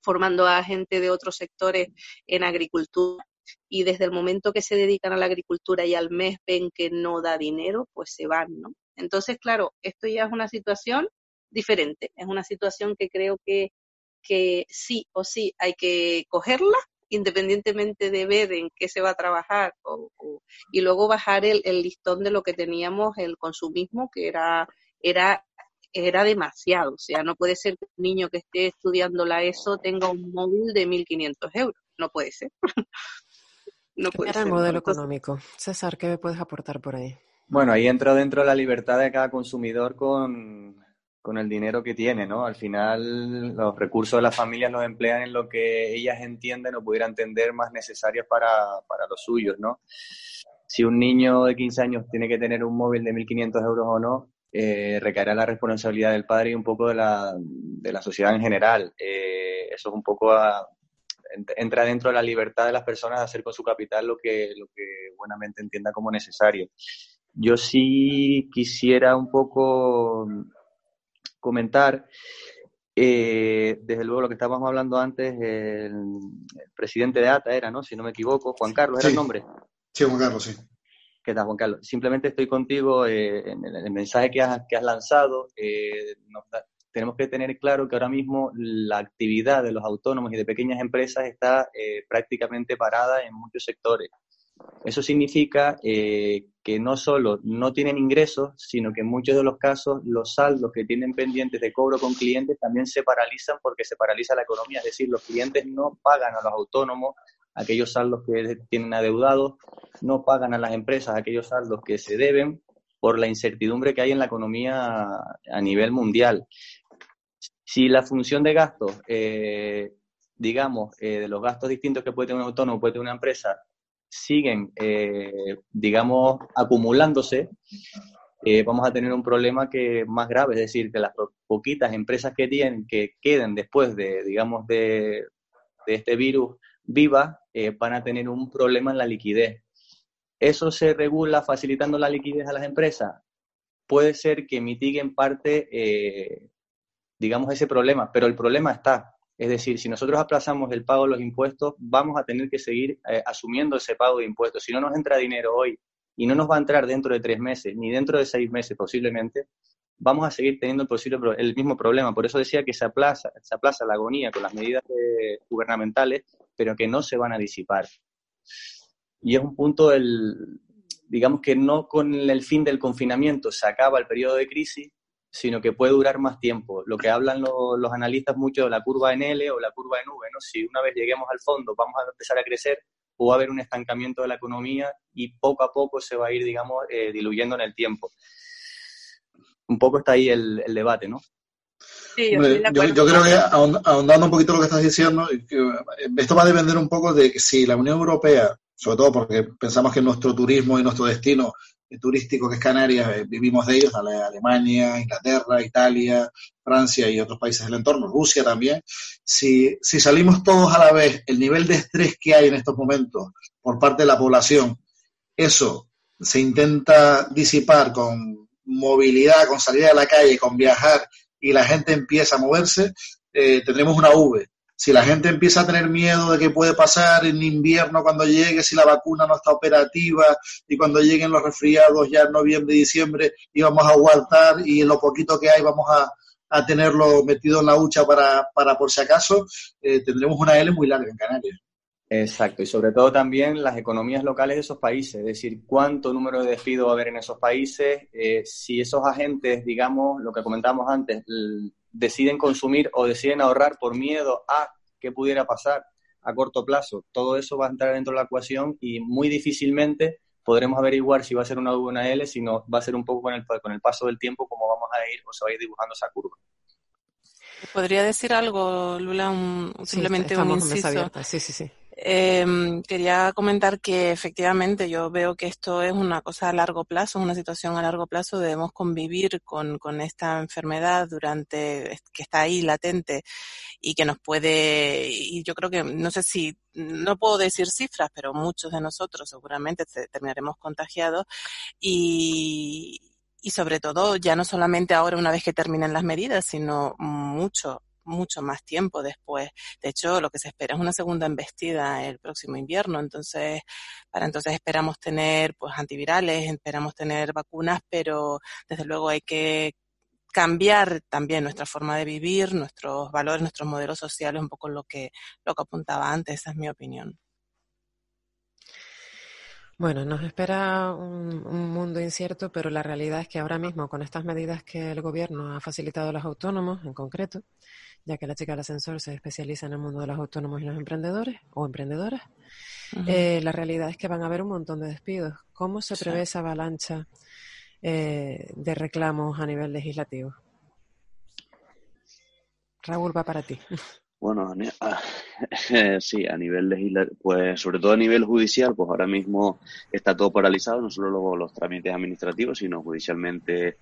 Speaker 7: formando a gente de otros sectores en agricultura y desde el momento que se dedican a la agricultura y al mes ven que no da dinero, pues se van, ¿no? Entonces, claro, esto ya es una situación diferente, es una situación que creo que, que sí o sí hay que cogerla independientemente de ver en qué se va a trabajar y luego bajar el, el, listón de lo que teníamos, el consumismo, que era, era, era demasiado. O sea, no puede ser que un niño que esté estudiando la ESO tenga un móvil de 1.500 euros. No puede ser.
Speaker 1: no puede Era ser. el modelo Entonces, económico. César, ¿qué me puedes aportar por ahí?
Speaker 2: Bueno, ahí entra dentro la libertad de cada consumidor con, con el dinero que tiene, ¿no? Al final los recursos de las familias los emplean en lo que ellas entienden o pudieran entender más necesarios para, para los suyos, ¿no? Si un niño de 15 años tiene que tener un móvil de 1.500 euros o no, eh, recaerá la responsabilidad del padre y un poco de la, de la sociedad en general. Eh, eso es un poco a, entra dentro de la libertad de las personas de hacer con su capital lo que, lo que buenamente entienda como necesario. Yo sí quisiera un poco comentar, eh, desde luego lo que estábamos hablando antes, el, el, presidente de ATA era, ¿no? Si no me equivoco, Juan Carlos, ¿era
Speaker 6: sí.
Speaker 2: el nombre?
Speaker 6: Sí, Juan Carlos, sí.
Speaker 2: ¿Qué tal, Juan Carlos? Simplemente estoy contigo eh, en el, mensaje que has, que has lanzado. Eh, tenemos que tener claro que ahora mismo la actividad de los autónomos y de pequeñas empresas está eh, prácticamente parada en muchos sectores. Eso significa que no solo no tienen ingresos, sino que en muchos de los casos los saldos que tienen pendientes de cobro con clientes también se paralizan porque se paraliza la economía. Es decir, los clientes no pagan a los autónomos aquellos saldos que tienen adeudados, no pagan a las empresas aquellos saldos que se deben por la incertidumbre que hay en la economía a nivel mundial. Si la función de gastos, eh, digamos, eh, de los gastos distintos que puede tener un autónomo, puede tener una empresa, siguen, eh, digamos, acumulándose, eh, vamos a tener un problema que más grave, es decir, que las poquitas empresas que tienen, que queden después de, digamos, de, de este virus viva, eh, van a tener un problema en la liquidez. ¿Eso se regula facilitando la liquidez a las empresas? Puede ser que mitigue en parte eh, digamos, ese problema, pero el problema está. Es decir, si nosotros aplazamos el pago de los impuestos, vamos a tener que seguir eh, asumiendo ese pago de impuestos. Si no nos entra dinero hoy y no nos va a entrar dentro de tres meses, ni dentro de seis meses posiblemente, vamos a seguir teniendo el, posible, el mismo problema. Por eso decía que se aplaza, se aplaza la agonía con las medidas gubernamentales, pero que no se van a disipar. Y es un punto, el, digamos que no con el fin del confinamiento se acaba el periodo de crisis, sino que puede durar más tiempo. Lo que hablan lo, los analistas mucho de la curva en L o la curva en V, ¿no? Si una vez lleguemos al fondo vamos a empezar a crecer o va a haber un estancamiento de la economía y poco a poco se va a ir, digamos, eh, diluyendo en el tiempo. Un poco está ahí el debate, ¿no?
Speaker 6: Sí, yo, yo, yo, creo que ahondando un poquito lo que estás diciendo, esto va a depender un poco de si la Unión Europea, sobre todo porque pensamos que nuestro turismo y nuestro destino turístico que es Canarias, vivimos de ellos, Alemania, Inglaterra, Italia, Francia y otros países del entorno, Rusia también. Si, si salimos todos a la vez, el nivel de estrés que hay en estos momentos por parte de la población, eso se intenta disipar con movilidad, con salir a la calle, con viajar y la gente empieza a moverse, eh, tendremos una V. Si la gente empieza a tener miedo de qué puede pasar en invierno cuando llegue, si la vacuna no está operativa y cuando lleguen los resfriados ya en noviembre y diciembre y vamos a aguantar y en lo poquito que hay vamos a, tenerlo metido en la hucha para, para por si acaso, eh, tendremos una L muy larga en Canarias.
Speaker 2: Exacto, y sobre todo también las economías locales de esos países, es decir, cuánto número de despidos va a haber en esos países, eh, si esos agentes, digamos, lo que comentábamos antes, deciden consumir o deciden ahorrar por miedo a qué pudiera pasar a corto plazo, todo eso va a entrar dentro de la ecuación y muy difícilmente podremos averiguar si va a ser una U o una L, sino va a ser un poco con el, con el paso del tiempo como vamos a ir o se va a ir dibujando esa curva.
Speaker 4: ¿Podría decir algo, Lula? simplemente un inciso.
Speaker 1: Sí, sí, sí.
Speaker 4: Eh, quería comentar que efectivamente yo veo que esto es una cosa a largo plazo, una situación a largo plazo. Debemos convivir con, con esta enfermedad durante que está ahí latente y que nos puede, y yo creo que, no sé si, no puedo decir cifras, pero muchos de nosotros seguramente terminaremos contagiados y, y sobre todo ya no solamente ahora una vez que terminen las medidas, sino mucho mucho más tiempo después. De hecho, lo que se espera es una segunda embestida el próximo invierno. Entonces, para entonces esperamos tener pues antivirales, esperamos tener vacunas, pero desde luego hay que cambiar también nuestra forma de vivir, nuestros valores, nuestros modelos sociales, un poco lo que, lo que apuntaba antes, esa es mi opinión.
Speaker 1: Bueno, nos espera un, mundo incierto, pero la realidad es que ahora mismo, con estas medidas que el gobierno ha facilitado a los autónomos, en concreto, ya que la chica del ascensor se especializa en el mundo de los autónomos y los emprendedores o emprendedoras, eh, la realidad es que van a haber un montón de despidos. ¿Cómo se prevé esa avalancha eh, de reclamos a nivel legislativo? Raúl, va para ti.
Speaker 3: Bueno, sí, a nivel legislativo, pues sobre todo a nivel judicial, pues ahora mismo está todo paralizado, no solo los, los trámites administrativos, sino judicialmente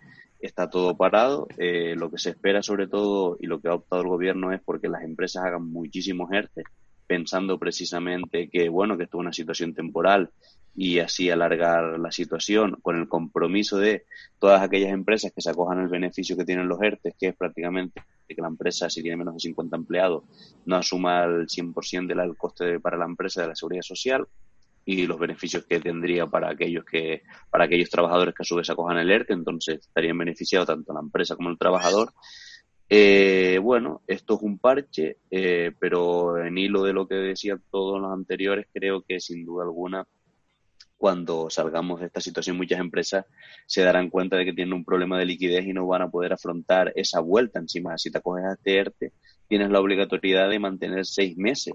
Speaker 3: está todo parado. Eh, lo que se espera sobre todo y lo que ha optado el gobierno es porque las empresas hagan muchísimos ERTE, pensando precisamente que, bueno, que esto es una situación temporal y así alargar la situación con el compromiso de todas aquellas empresas que se acojan el beneficio que tienen los ERTE, que es prácticamente que la empresa, si tiene menos de 50 empleados, no asuma el 100% del coste para la empresa de la seguridad social y los beneficios que tendría para aquellos que para aquellos trabajadores que a su vez acojan el ERTE, entonces estarían beneficiados tanto la empresa como el trabajador. Eh, bueno, esto es un parche, eh, pero en hilo de lo que decían todos los anteriores, creo que sin duda alguna, cuando salgamos de esta situación, muchas empresas se darán cuenta de que tienen un problema de liquidez y no van a poder afrontar esa vuelta encima. Si te acoges a este ERTE, tienes la obligatoriedad de mantener seis meses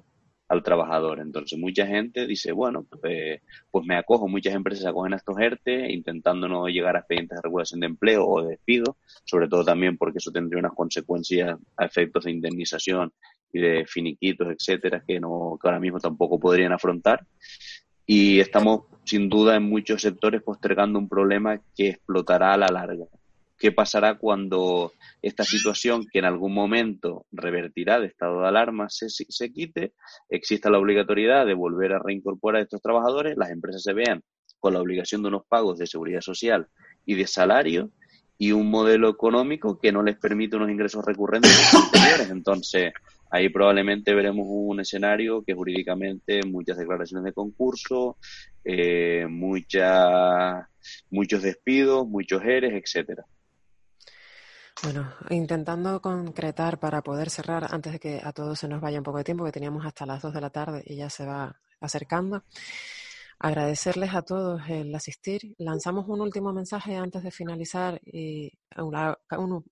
Speaker 3: al trabajador. Entonces mucha gente dice, bueno, pues, pues me acojo, muchas empresas acogen a estos ERTE intentando no llegar a expedientes de regulación de empleo o de despido, sobre todo también porque eso tendría unas consecuencias a efectos de indemnización y de finiquitos, etcétera, que no que ahora mismo tampoco podrían afrontar. Y estamos sin duda en muchos sectores postergando un problema que explotará a la larga qué pasará cuando esta situación, que en algún momento revertirá de estado de alarma, se, se quite, exista la obligatoriedad de volver a reincorporar a estos trabajadores, las empresas se vean con la obligación de unos pagos de seguridad social y de salario y un modelo económico que no les permite unos ingresos recurrentes anteriores. Entonces, ahí probablemente veremos un escenario que jurídicamente muchas declaraciones de concurso, eh, muchas, muchos despidos, muchos eres, etcétera.
Speaker 1: Bueno, intentando concretar para poder cerrar antes de que a todos se nos vaya un poco de tiempo, que teníamos hasta las 2 de la tarde y ya se va acercando. Agradecerles a todos el asistir. Lanzamos un último mensaje antes de finalizar y uno,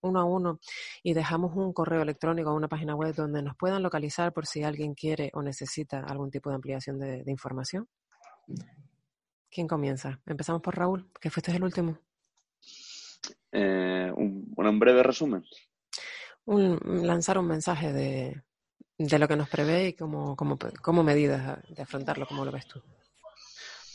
Speaker 1: a uno y dejamos un correo electrónico o una página web donde nos puedan localizar por si alguien quiere o necesita algún tipo de ampliación de, de información. ¿Quién comienza? Empezamos por Raúl, que fuiste el último.
Speaker 3: Eh, un, un, breve resumen.
Speaker 1: Un, lanzar un mensaje de, de, lo que nos prevé y como, como, como medidas de afrontarlo, como lo ves tú.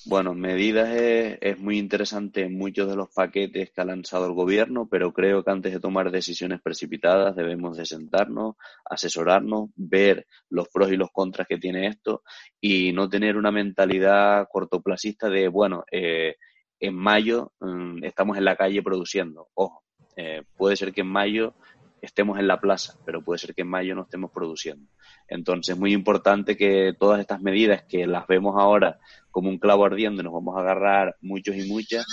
Speaker 3: Bueno, medidas es, es, muy interesante en muchos de los paquetes que ha lanzado el gobierno, pero creo que antes de tomar decisiones precipitadas debemos de sentarnos, asesorarnos, ver los pros y los contras que tiene esto y no tener una mentalidad cortoplacista de, bueno, eh, en mayo mm, estamos en la calle produciendo. Ojo, eh, puede ser que en mayo estemos en la plaza, pero puede ser que en mayo no estemos produciendo. Entonces es muy importante que todas estas medidas que las vemos ahora como un clavo ardiendo, nos vamos a agarrar muchos y muchas,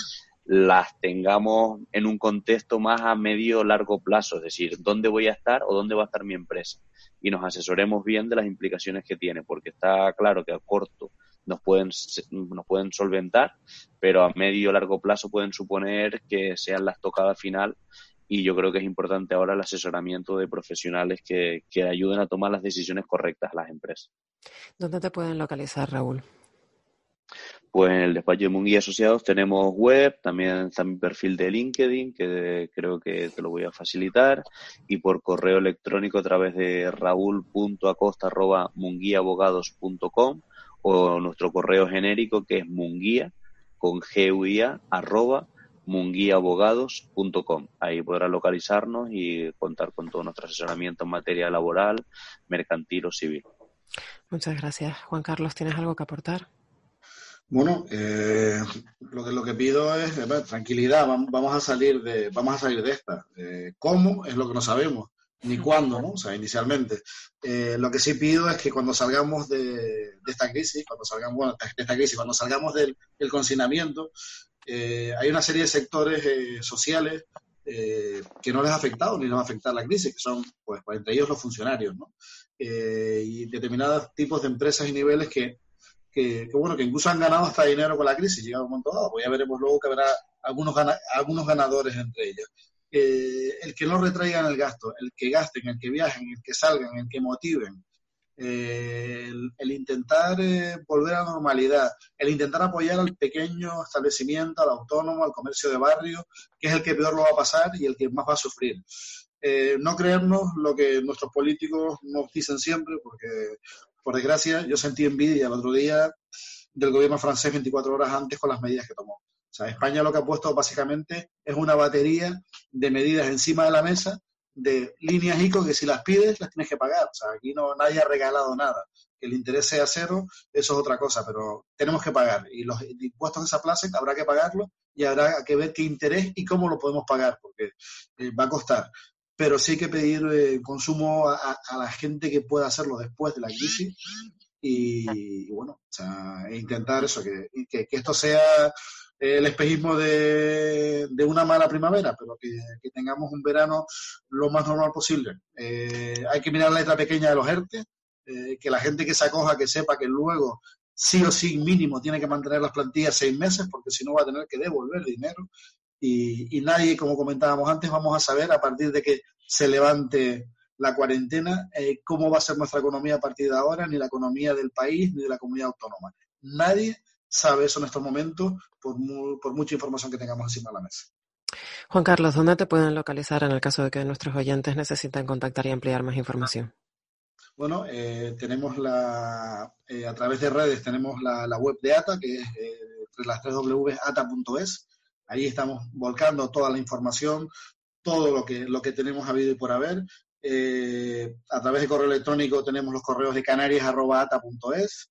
Speaker 3: las tengamos en un contexto más a medio o largo plazo, es decir, dónde voy a estar o dónde va a estar mi empresa. Y nos asesoremos bien de las implicaciones que tiene, porque está claro que a corto nos pueden, nos pueden solventar, pero a medio o largo plazo pueden suponer que sean la estocada final y yo creo que es importante ahora el asesoramiento de profesionales que, que ayuden a tomar las decisiones correctas a las empresas.
Speaker 1: ¿Dónde te pueden localizar, Raúl?
Speaker 3: Pues en el despacho de Munguía Asociados tenemos web, también está mi perfil de LinkedIn, que creo que te lo voy a facilitar, y por correo electrónico a través de raúl.acosta.munguiabogados.com o nuestro correo genérico que es munguía, con g arroba munguiabogados.com. Ahí podrá localizarnos y contar con todo nuestro asesoramiento en materia laboral, mercantil o civil.
Speaker 1: Muchas gracias. Juan Carlos, ¿tienes algo que aportar?
Speaker 6: Bueno, eh, lo que lo que pido es tranquilidad. Vamos a salir de vamos a salir de esta. Eh, ¿Cómo es lo que no sabemos? Ni cuándo, ¿no? O sea, inicialmente. Eh, lo que sí pido es que cuando salgamos de, esta crisis, cuando salgamos bueno, de esta crisis, cuando salgamos del, del confinamiento, eh, hay una serie de sectores eh, sociales eh, que no les ha afectado ni les va a afectar la crisis, que son, pues, entre ellos los funcionarios, ¿no? y determinados tipos de empresas y niveles que, que, bueno, que incluso han ganado hasta dinero con la crisis, llegado un momento dado, pues ya veremos luego que habrá algunos, algunos ganadores entre ellos. el que no retraigan el gasto, el que gasten, el que viajen, el que salgan, el que motiven, eh, el, intentar eh, volver a la normalidad, el intentar apoyar al pequeño establecimiento, al autónomo, al comercio de barrio, que es el que peor lo va a pasar y el que más va a sufrir. Eh, no creernos lo que nuestros políticos nos dicen siempre, porque por desgracia yo sentí envidia el otro día del gobierno francés 24 horas antes con las medidas que tomó. O sea, España lo que ha puesto básicamente es una batería de medidas encima de la mesa de líneas ICO que si las pides las tienes que pagar. O sea, aquí no nadie ha regalado nada. Que el interés sea cero, eso es otra cosa, pero tenemos que pagar. Y los impuestos que se aplacen habrá que pagarlos y habrá que ver qué interés y cómo lo podemos pagar, porque eh, va a costar. Pero sí hay que pedir eh, consumo a, la gente que pueda hacerlo después de la crisis y, bueno, o sea, e intentar eso, que, esto sea el espejismo de, de, una mala primavera, pero que, tengamos un verano lo más normal posible. Eh, hay que mirar la letra pequeña de los ERTE, eh, que la gente que se acoja, que sepa que luego sí o sí mínimo tiene que mantener las plantillas seis meses, porque si no va a tener que devolver dinero. Y, y nadie, como comentábamos antes, vamos a saber a partir de que se levante la cuarentena eh, cómo va a ser nuestra economía a partir de ahora, ni la economía del país, ni de la comunidad autónoma. Nadie sabe eso en estos momentos por, por mucha información que tengamos encima de la mesa.
Speaker 1: Juan Carlos, ¿dónde te pueden localizar en el caso de que nuestros oyentes necesiten contactar y ampliar más información?
Speaker 6: Bueno, eh, tenemos la, eh, a través de redes tenemos la, la web de ATA, que es eh, las 3 ata.es. Ahí estamos volcando toda la información, todo lo que, lo que tenemos habido y por haber. Eh, a través de correo electrónico tenemos los correos de canarias.ata.es.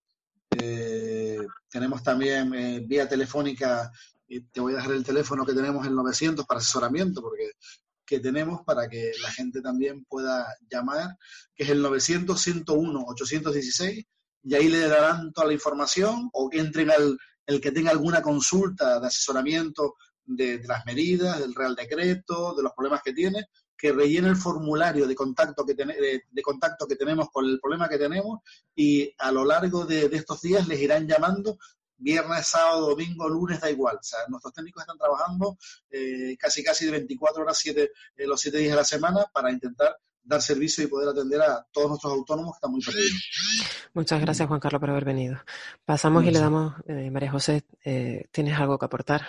Speaker 6: Eh, tenemos también eh, vía telefónica, y te voy a dejar el teléfono que tenemos el 900 para asesoramiento, porque que tenemos para que la gente también pueda llamar, que es el 900-101-816, y ahí le darán toda la información o que entren al el que tenga alguna consulta de asesoramiento de, las medidas, del Real Decreto, de los problemas que tiene, que rellene el formulario de contacto que, de, de, contacto que tenemos con el problema que tenemos y a lo largo de, de, estos días les irán llamando viernes, sábado, domingo, lunes, da igual. O sea, nuestros técnicos están trabajando eh, casi casi de 24 horas, siete, eh, los 7 días de la semana para intentar dar servicio y poder atender a todos nuestros autónomos que están muy perdidos.
Speaker 1: Muchas gracias, Juan Carlos, por haber venido. Pasamos y le damos, eh, María José, ¿tienes algo que aportar?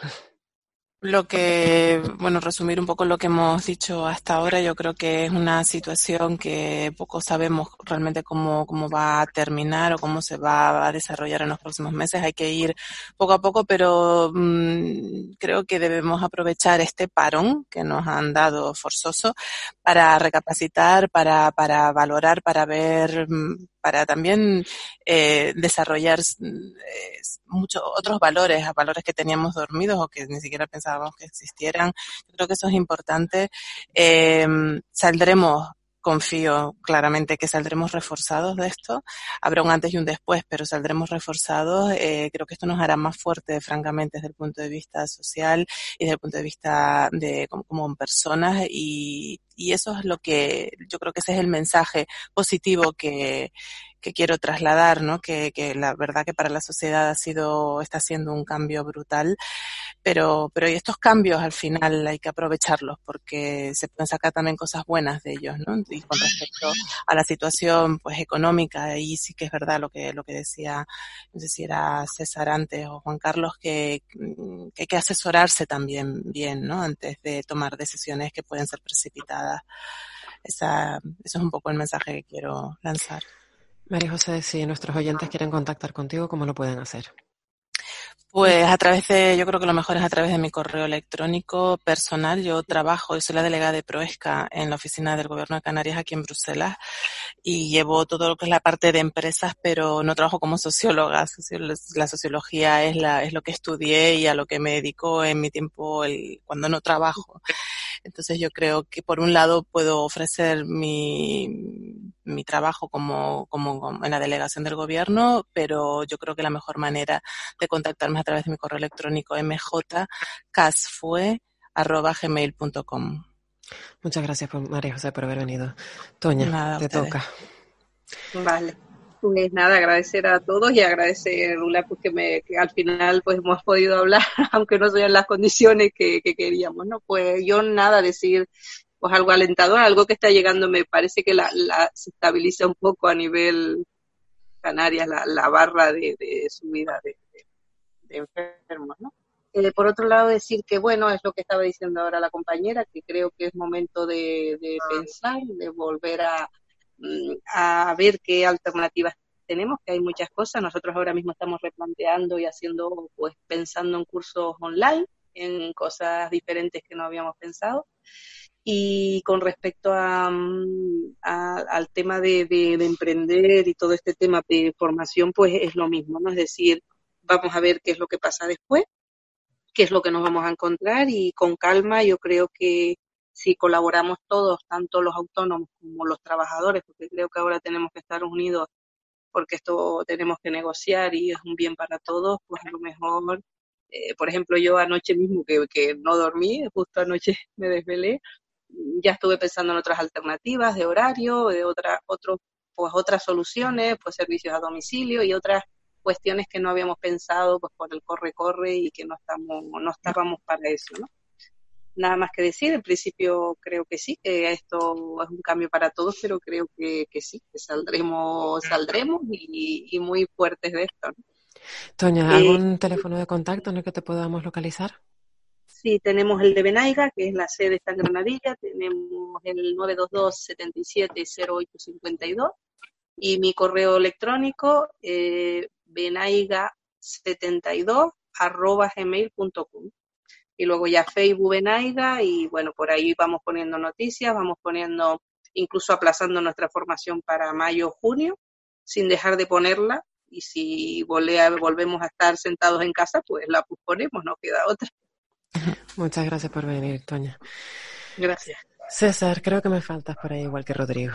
Speaker 4: Lo que, bueno, resumir un poco lo que hemos dicho hasta ahora, yo creo que es una situación que poco sabemos realmente cómo, cómo va a terminar o cómo se va a desarrollar en los próximos meses. Hay que ir poco a poco, pero mmm, creo que debemos aprovechar este parón que nos han dado forzoso para recapacitar, para, para valorar, para ver, mm, para también eh, desarrollar eh, muchos otros valores, valores que teníamos dormidos o que ni siquiera pensábamos que existieran. Yo creo que eso es importante. Eh, saldremos confío claramente que saldremos reforzados de esto. Habrá un antes y un después, pero saldremos reforzados. Eh, creo que esto nos hará más fuerte, francamente, desde el punto de vista social y desde el punto de vista de como, personas. Y eso es lo que yo creo que ese es el mensaje positivo que, que quiero trasladar, ¿no? Que, que, la verdad que para la sociedad ha sido, está siendo un cambio brutal, pero, pero estos cambios al final hay que aprovecharlos porque se pueden sacar también cosas buenas de ellos, ¿no? Y con respecto a la situación, pues, económica, ahí sí que es verdad lo que, lo que decía, no sé si era César antes o Juan Carlos, que, que hay que asesorarse también bien, ¿no? Antes de tomar decisiones que pueden ser precipitadas. Esa, eso es un poco el mensaje que quiero lanzar.
Speaker 1: María José, si nuestros oyentes quieren contactar contigo, ¿cómo lo pueden hacer?
Speaker 4: Pues a través de, yo creo que lo mejor es a través de mi correo electrónico personal. Yo trabajo, yo soy la delegada de Proesca en la oficina del Gobierno de Canarias aquí en Bruselas y llevo todo lo que es la parte de empresas, pero no trabajo como socióloga. La sociología es, lo que estudié y a lo que me dedico en mi tiempo cuando no trabajo. Entonces yo creo que por un lado puedo ofrecer mi, mi trabajo como, como en la delegación del gobierno, pero yo creo que la mejor manera de contactarme es a través de mi correo electrónico mjcasfue.gmail.com.
Speaker 1: Muchas gracias, María José, por haber venido. Toña, Nada, te toca.
Speaker 7: Vale. Pues nada, agradecer a todos y agradecer, Lula, pues que, me, que al final pues hemos podido hablar, aunque no sean las condiciones que, que queríamos, ¿no? Pues yo nada, decir pues algo alentador, algo que está llegando, me parece que la, la se estabiliza un poco a nivel Canarias, la, la barra de, de subida de, de, de enfermos, ¿no? Eh, por otro lado, decir que, bueno, es lo que estaba diciendo ahora la compañera, que creo que es momento de, de pensar, de volver a, Mm, a ver qué alternativas tenemos, que hay muchas cosas. Nosotros ahora mismo estamos replanteando y haciendo, pues pensando en cursos online, en cosas diferentes que no habíamos pensado. Y con respecto a, mm, al tema de, de, de, emprender y todo este tema de formación, pues es lo mismo, ¿no? Es decir, vamos a ver qué es lo que pasa después, qué es lo que nos vamos a encontrar y con calma yo creo que si colaboramos todos, tanto los autónomos como los trabajadores, porque creo que ahora tenemos que estar unidos porque esto tenemos que negociar y es un bien para todos, pues a lo mejor, eh, por ejemplo, yo anoche mismo que no dormí, justo anoche me desvelé, ya estuve pensando en otras alternativas de horario, de otra, otro, pues otras soluciones, pues servicios a domicilio y otras cuestiones que no habíamos pensado pues por el corre-corre y que no estamos, no estábamos para eso, ¿no? nada más que decir. En principio creo que sí, que esto es un cambio para todos, pero creo que, que sí, que saldremos, saldremos y, y muy fuertes de esto. ¿no?
Speaker 1: Toña, ¿algún eh, teléfono de contacto en el que te podamos localizar?
Speaker 7: Sí, tenemos el de Benaiga, que es la sede está en Granadilla, tenemos el 922-770852 y mi correo electrónico eh, benaiga72 arroba gmail.com y luego ya Facebook Benaiga y bueno, por ahí vamos poniendo noticias, vamos poniendo, incluso aplazando nuestra formación para mayo junio, sin dejar de ponerla y si volvemos a estar sentados en casa, pues la posponemos, no queda otra.
Speaker 1: Muchas gracias por venir, Toña.
Speaker 7: Gracias.
Speaker 1: César, creo que me faltas por ahí igual que Rodrigo.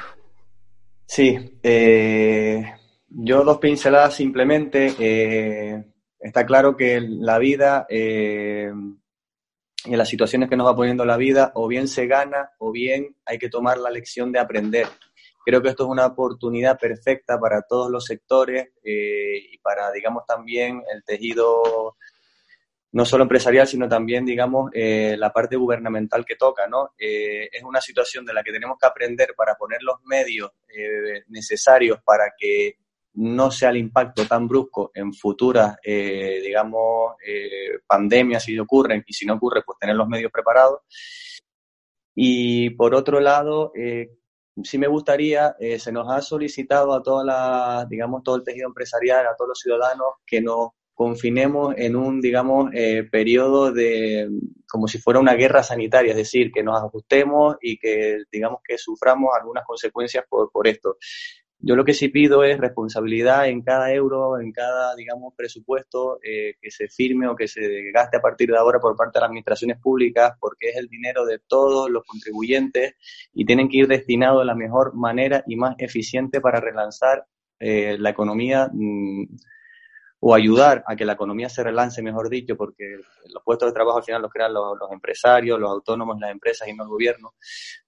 Speaker 2: Sí, eh, yo dos pinceladas simplemente. Eh, está claro que la vida eh, y en las situaciones que nos va poniendo la vida, o bien se gana o bien hay que tomar la lección de aprender. Creo que esto es una oportunidad perfecta para todos los sectores eh, y para, digamos, también el tejido no solo empresarial, sino también, digamos, eh, la parte gubernamental que toca, ¿no? Eh, es una situación de la que tenemos que aprender para poner los medios eh, necesarios para que no sea el impacto tan brusco en futuras, digamos, pandemias si ocurren y si no ocurre, pues tener los medios preparados. Y por otro lado, sí me gustaría, se nos ha solicitado a todas las, digamos, todo el tejido empresarial, a todos los ciudadanos, que nos confinemos en un, digamos, periodo de, como si fuera una guerra sanitaria, es decir, que nos ajustemos y que, digamos, que suframos algunas consecuencias por, por esto. Yo lo que sí pido es responsabilidad en cada euro, en cada, digamos, presupuesto eh, que se firme o que se gaste a partir de ahora por parte de las administraciones públicas, porque es el dinero de todos los contribuyentes y tienen que ir destinados de la mejor manera y más eficiente para relanzar eh, la economía mm, o ayudar a que la economía se relance, mejor dicho, porque los puestos de trabajo al final los crean los, empresarios, los autónomos, las empresas y no el gobierno,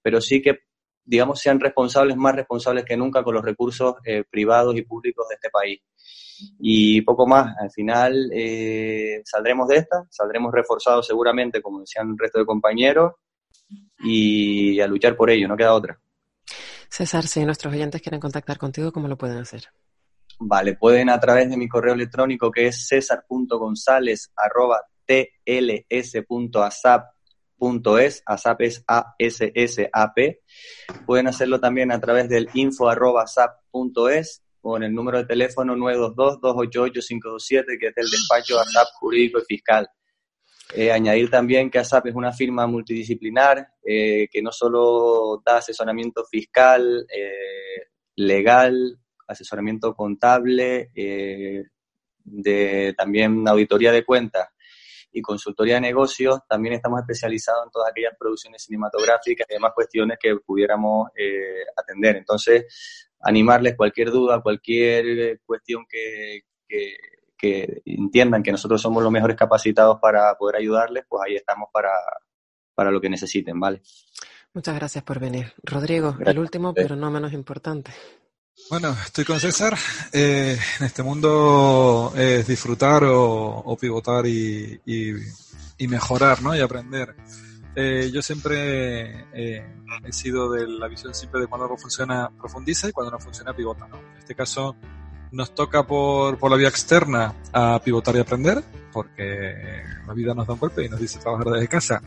Speaker 2: pero sí que digamos, sean responsables, más responsables que nunca con los recursos eh, privados y públicos de este país. Y poco más, al final eh, saldremos de esta, saldremos reforzados seguramente, como decían el resto de compañeros, y a luchar por ello, no queda otra.
Speaker 1: César, si nuestros oyentes quieren contactar contigo, ¿cómo lo pueden hacer?
Speaker 2: Vale, pueden a través de mi correo electrónico que es cesar.gonzález.tls.asap es, ASAP es A-S-S-A-P. Pueden hacerlo también a través del info arroba es o en el número de teléfono 922-288-527, que es el despacho ASAP jurídico y fiscal. Eh, añadir también que ASAP es una firma multidisciplinar eh, que no solo da asesoramiento fiscal, eh, legal, asesoramiento contable, de también auditoría de cuentas y consultoría de negocios, también estamos especializados en todas aquellas producciones cinematográficas y demás cuestiones que pudiéramos eh, atender. Entonces, animarles cualquier duda, cualquier cuestión que, que, entiendan que nosotros somos los mejores capacitados para poder ayudarles, pues ahí estamos para, para lo que necesiten, ¿vale?
Speaker 1: Muchas gracias por venir. Rodrigo, el último, pero no menos importante.
Speaker 5: Bueno, estoy con César. Eh, en este mundo es disfrutar o, pivotar y, mejorar, ¿no? Y aprender. Eh, yo siempre eh, he sido de la visión simple de cuando algo funciona, profundiza y cuando no funciona, pivota, ¿no? En este caso, nos toca por, por la vía externa a pivotar y aprender, porque la vida nos da un golpe y nos dice trabajar desde casa.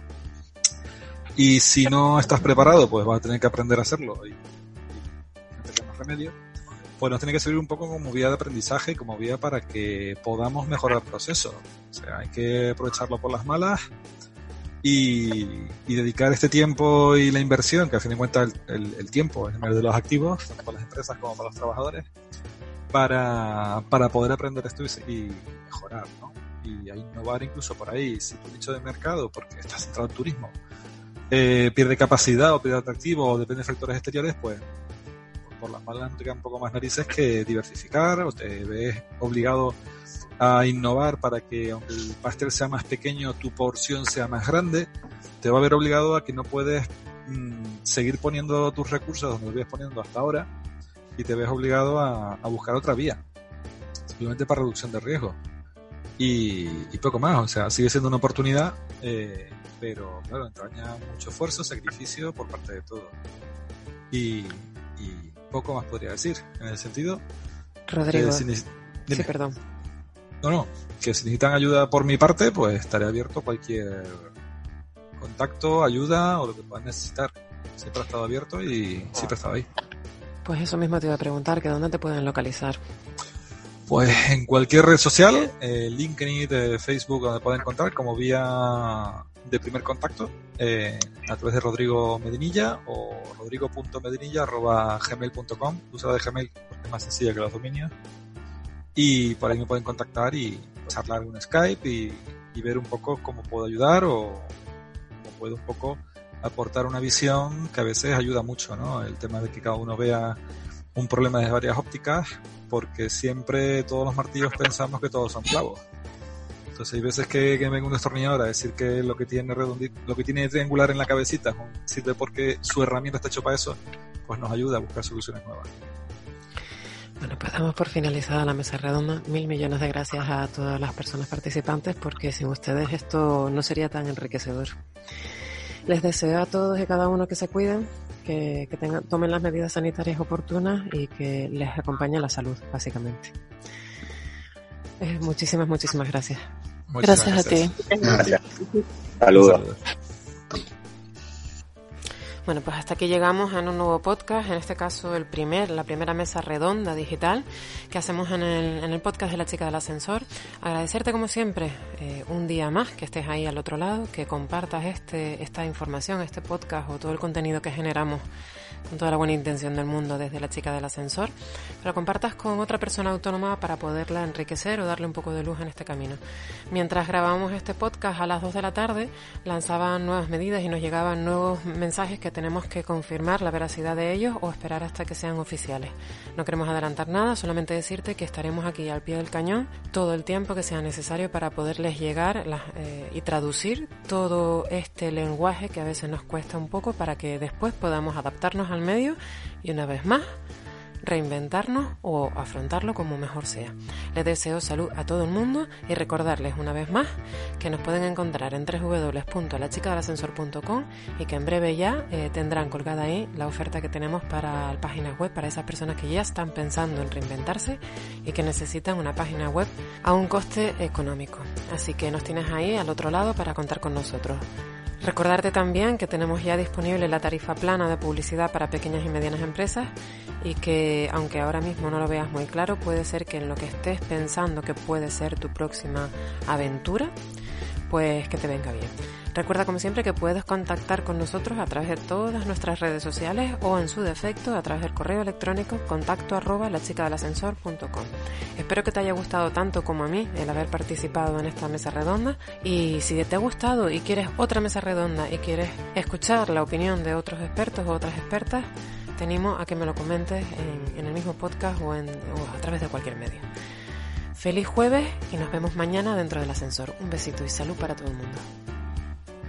Speaker 5: Y si no estás preparado, pues vas a tener que aprender a hacerlo. Y no remedio pues nos tiene que servir un poco como vía de aprendizaje, como vía para que podamos mejorar el proceso. O sea, hay que aprovecharlo por las malas y, dedicar este tiempo y la inversión, que a fin de cuentas el, tiempo es el de los activos, tanto para las empresas como para los trabajadores, para, poder aprender esto y, mejorar, ¿no? Y a innovar incluso por ahí. Si tu nicho de mercado, porque estás centrado en turismo, eh, pierde capacidad o pierde atractivo o depende de factores exteriores, pues por las malas no te quedan un poco más narices que diversificar o te ves obligado a innovar para que aunque el pastel sea más pequeño, tu porción sea más grande, te va a ver obligado a que no puedes mm, seguir poniendo tus recursos donde los vienes poniendo hasta ahora y te ves obligado a, buscar otra vía, simplemente para reducción de riesgo. Y, poco más, o sea, sigue siendo una oportunidad, eh, pero claro, entraña mucho esfuerzo, sacrificio por parte de todo. Y, poco más podría decir, en el sentido...
Speaker 1: Rodrigo. sí, perdón.
Speaker 5: No, no, que si necesitan ayuda por mi parte, pues estaré abierto a cualquier contacto, ayuda o lo que puedan necesitar. Siempre he estado abierto y siempre he estado ahí.
Speaker 1: Pues eso mismo te iba a preguntar, que dónde te pueden localizar.
Speaker 5: Pues en cualquier red social, eh, LinkedIn, eh, Facebook, donde pueden encontrar como vía de primer contacto eh, a través de Rodrigo Medinilla o rodrigo.medinilla.gmail.com usa de Gmail porque es más sencilla que los dominios y por ahí me pueden contactar y charlar en un Skype y, ver un poco cómo puedo ayudar o cómo puedo un poco aportar una visión que a veces ayuda mucho, ¿no? El tema de que cada uno vea un problema desde varias ópticas porque siempre todos los martillos pensamos que todos son clavos entonces hay veces que, que venga un destornillador a decir que lo que tiene lo que tiene triangular en la cabecita sirve porque su herramienta está hecha para eso, pues nos ayuda a buscar soluciones nuevas.
Speaker 1: Bueno, pues damos por finalizada la mesa redonda. Mil millones de gracias a todas las personas participantes porque sin ustedes esto no sería tan enriquecedor. Les deseo a todos y cada uno que se cuiden, que, tomen las medidas sanitarias oportunas y que les acompañe la salud, básicamente. Eh, muchísimas, muchísimas gracias.
Speaker 4: Muchas gracias, a ti.
Speaker 2: Gracias. Saludos.
Speaker 1: Bueno, pues hasta aquí llegamos en un nuevo podcast, en este caso el primer, la primera mesa redonda digital que hacemos en el, en el podcast de la chica del ascensor. Agradecerte como siempre eh, un día más que estés ahí al otro lado, que compartas este, esta información, este podcast o todo el contenido que generamos con toda la buena intención del mundo desde la chica del ascensor, pero compartas con otra persona autónoma para poderla enriquecer o darle un poco de luz en este camino. Mientras grabábamos este podcast a las 2 de la tarde, lanzaban nuevas medidas y nos llegaban nuevos mensajes que tenemos que confirmar la veracidad de ellos o esperar hasta que sean oficiales. No queremos adelantar nada, solamente decirte que estaremos aquí al pie del cañón todo el tiempo que sea necesario para poderles llegar eh, y traducir todo este lenguaje que a veces nos cuesta un poco para que después podamos adaptarnos al medio y una vez más reinventarnos o afrontarlo como mejor sea. Les deseo salud a todo el mundo y recordarles una vez más que nos pueden encontrar en www.lachicadelascensor.com y que en breve ya eh, tendrán colgada ahí la oferta que tenemos para la página web para esas personas que ya están pensando en reinventarse y que necesitan una página web a un coste económico. Así que nos tienes ahí al otro lado para contar con nosotros. Recordarte también que tenemos ya disponible la tarifa plana de publicidad para pequeñas y medianas empresas y que aunque ahora mismo no lo veas muy claro, puede ser que en lo que estés pensando que puede ser tu próxima aventura, pues que te venga bien. Recuerda como siempre que puedes contactar con nosotros a través de todas nuestras redes sociales o en su defecto a través del correo electrónico contacto arroba la chica del ascensor.com. Espero que te haya gustado tanto como a mí el haber participado en esta mesa redonda y si te ha gustado y quieres otra mesa redonda y quieres escuchar la opinión de otros expertos o otras expertas, te a que me lo comentes en, el mismo podcast o a través de cualquier medio. Feliz jueves y nos vemos mañana dentro del ascensor. Un besito y salud para todo el mundo.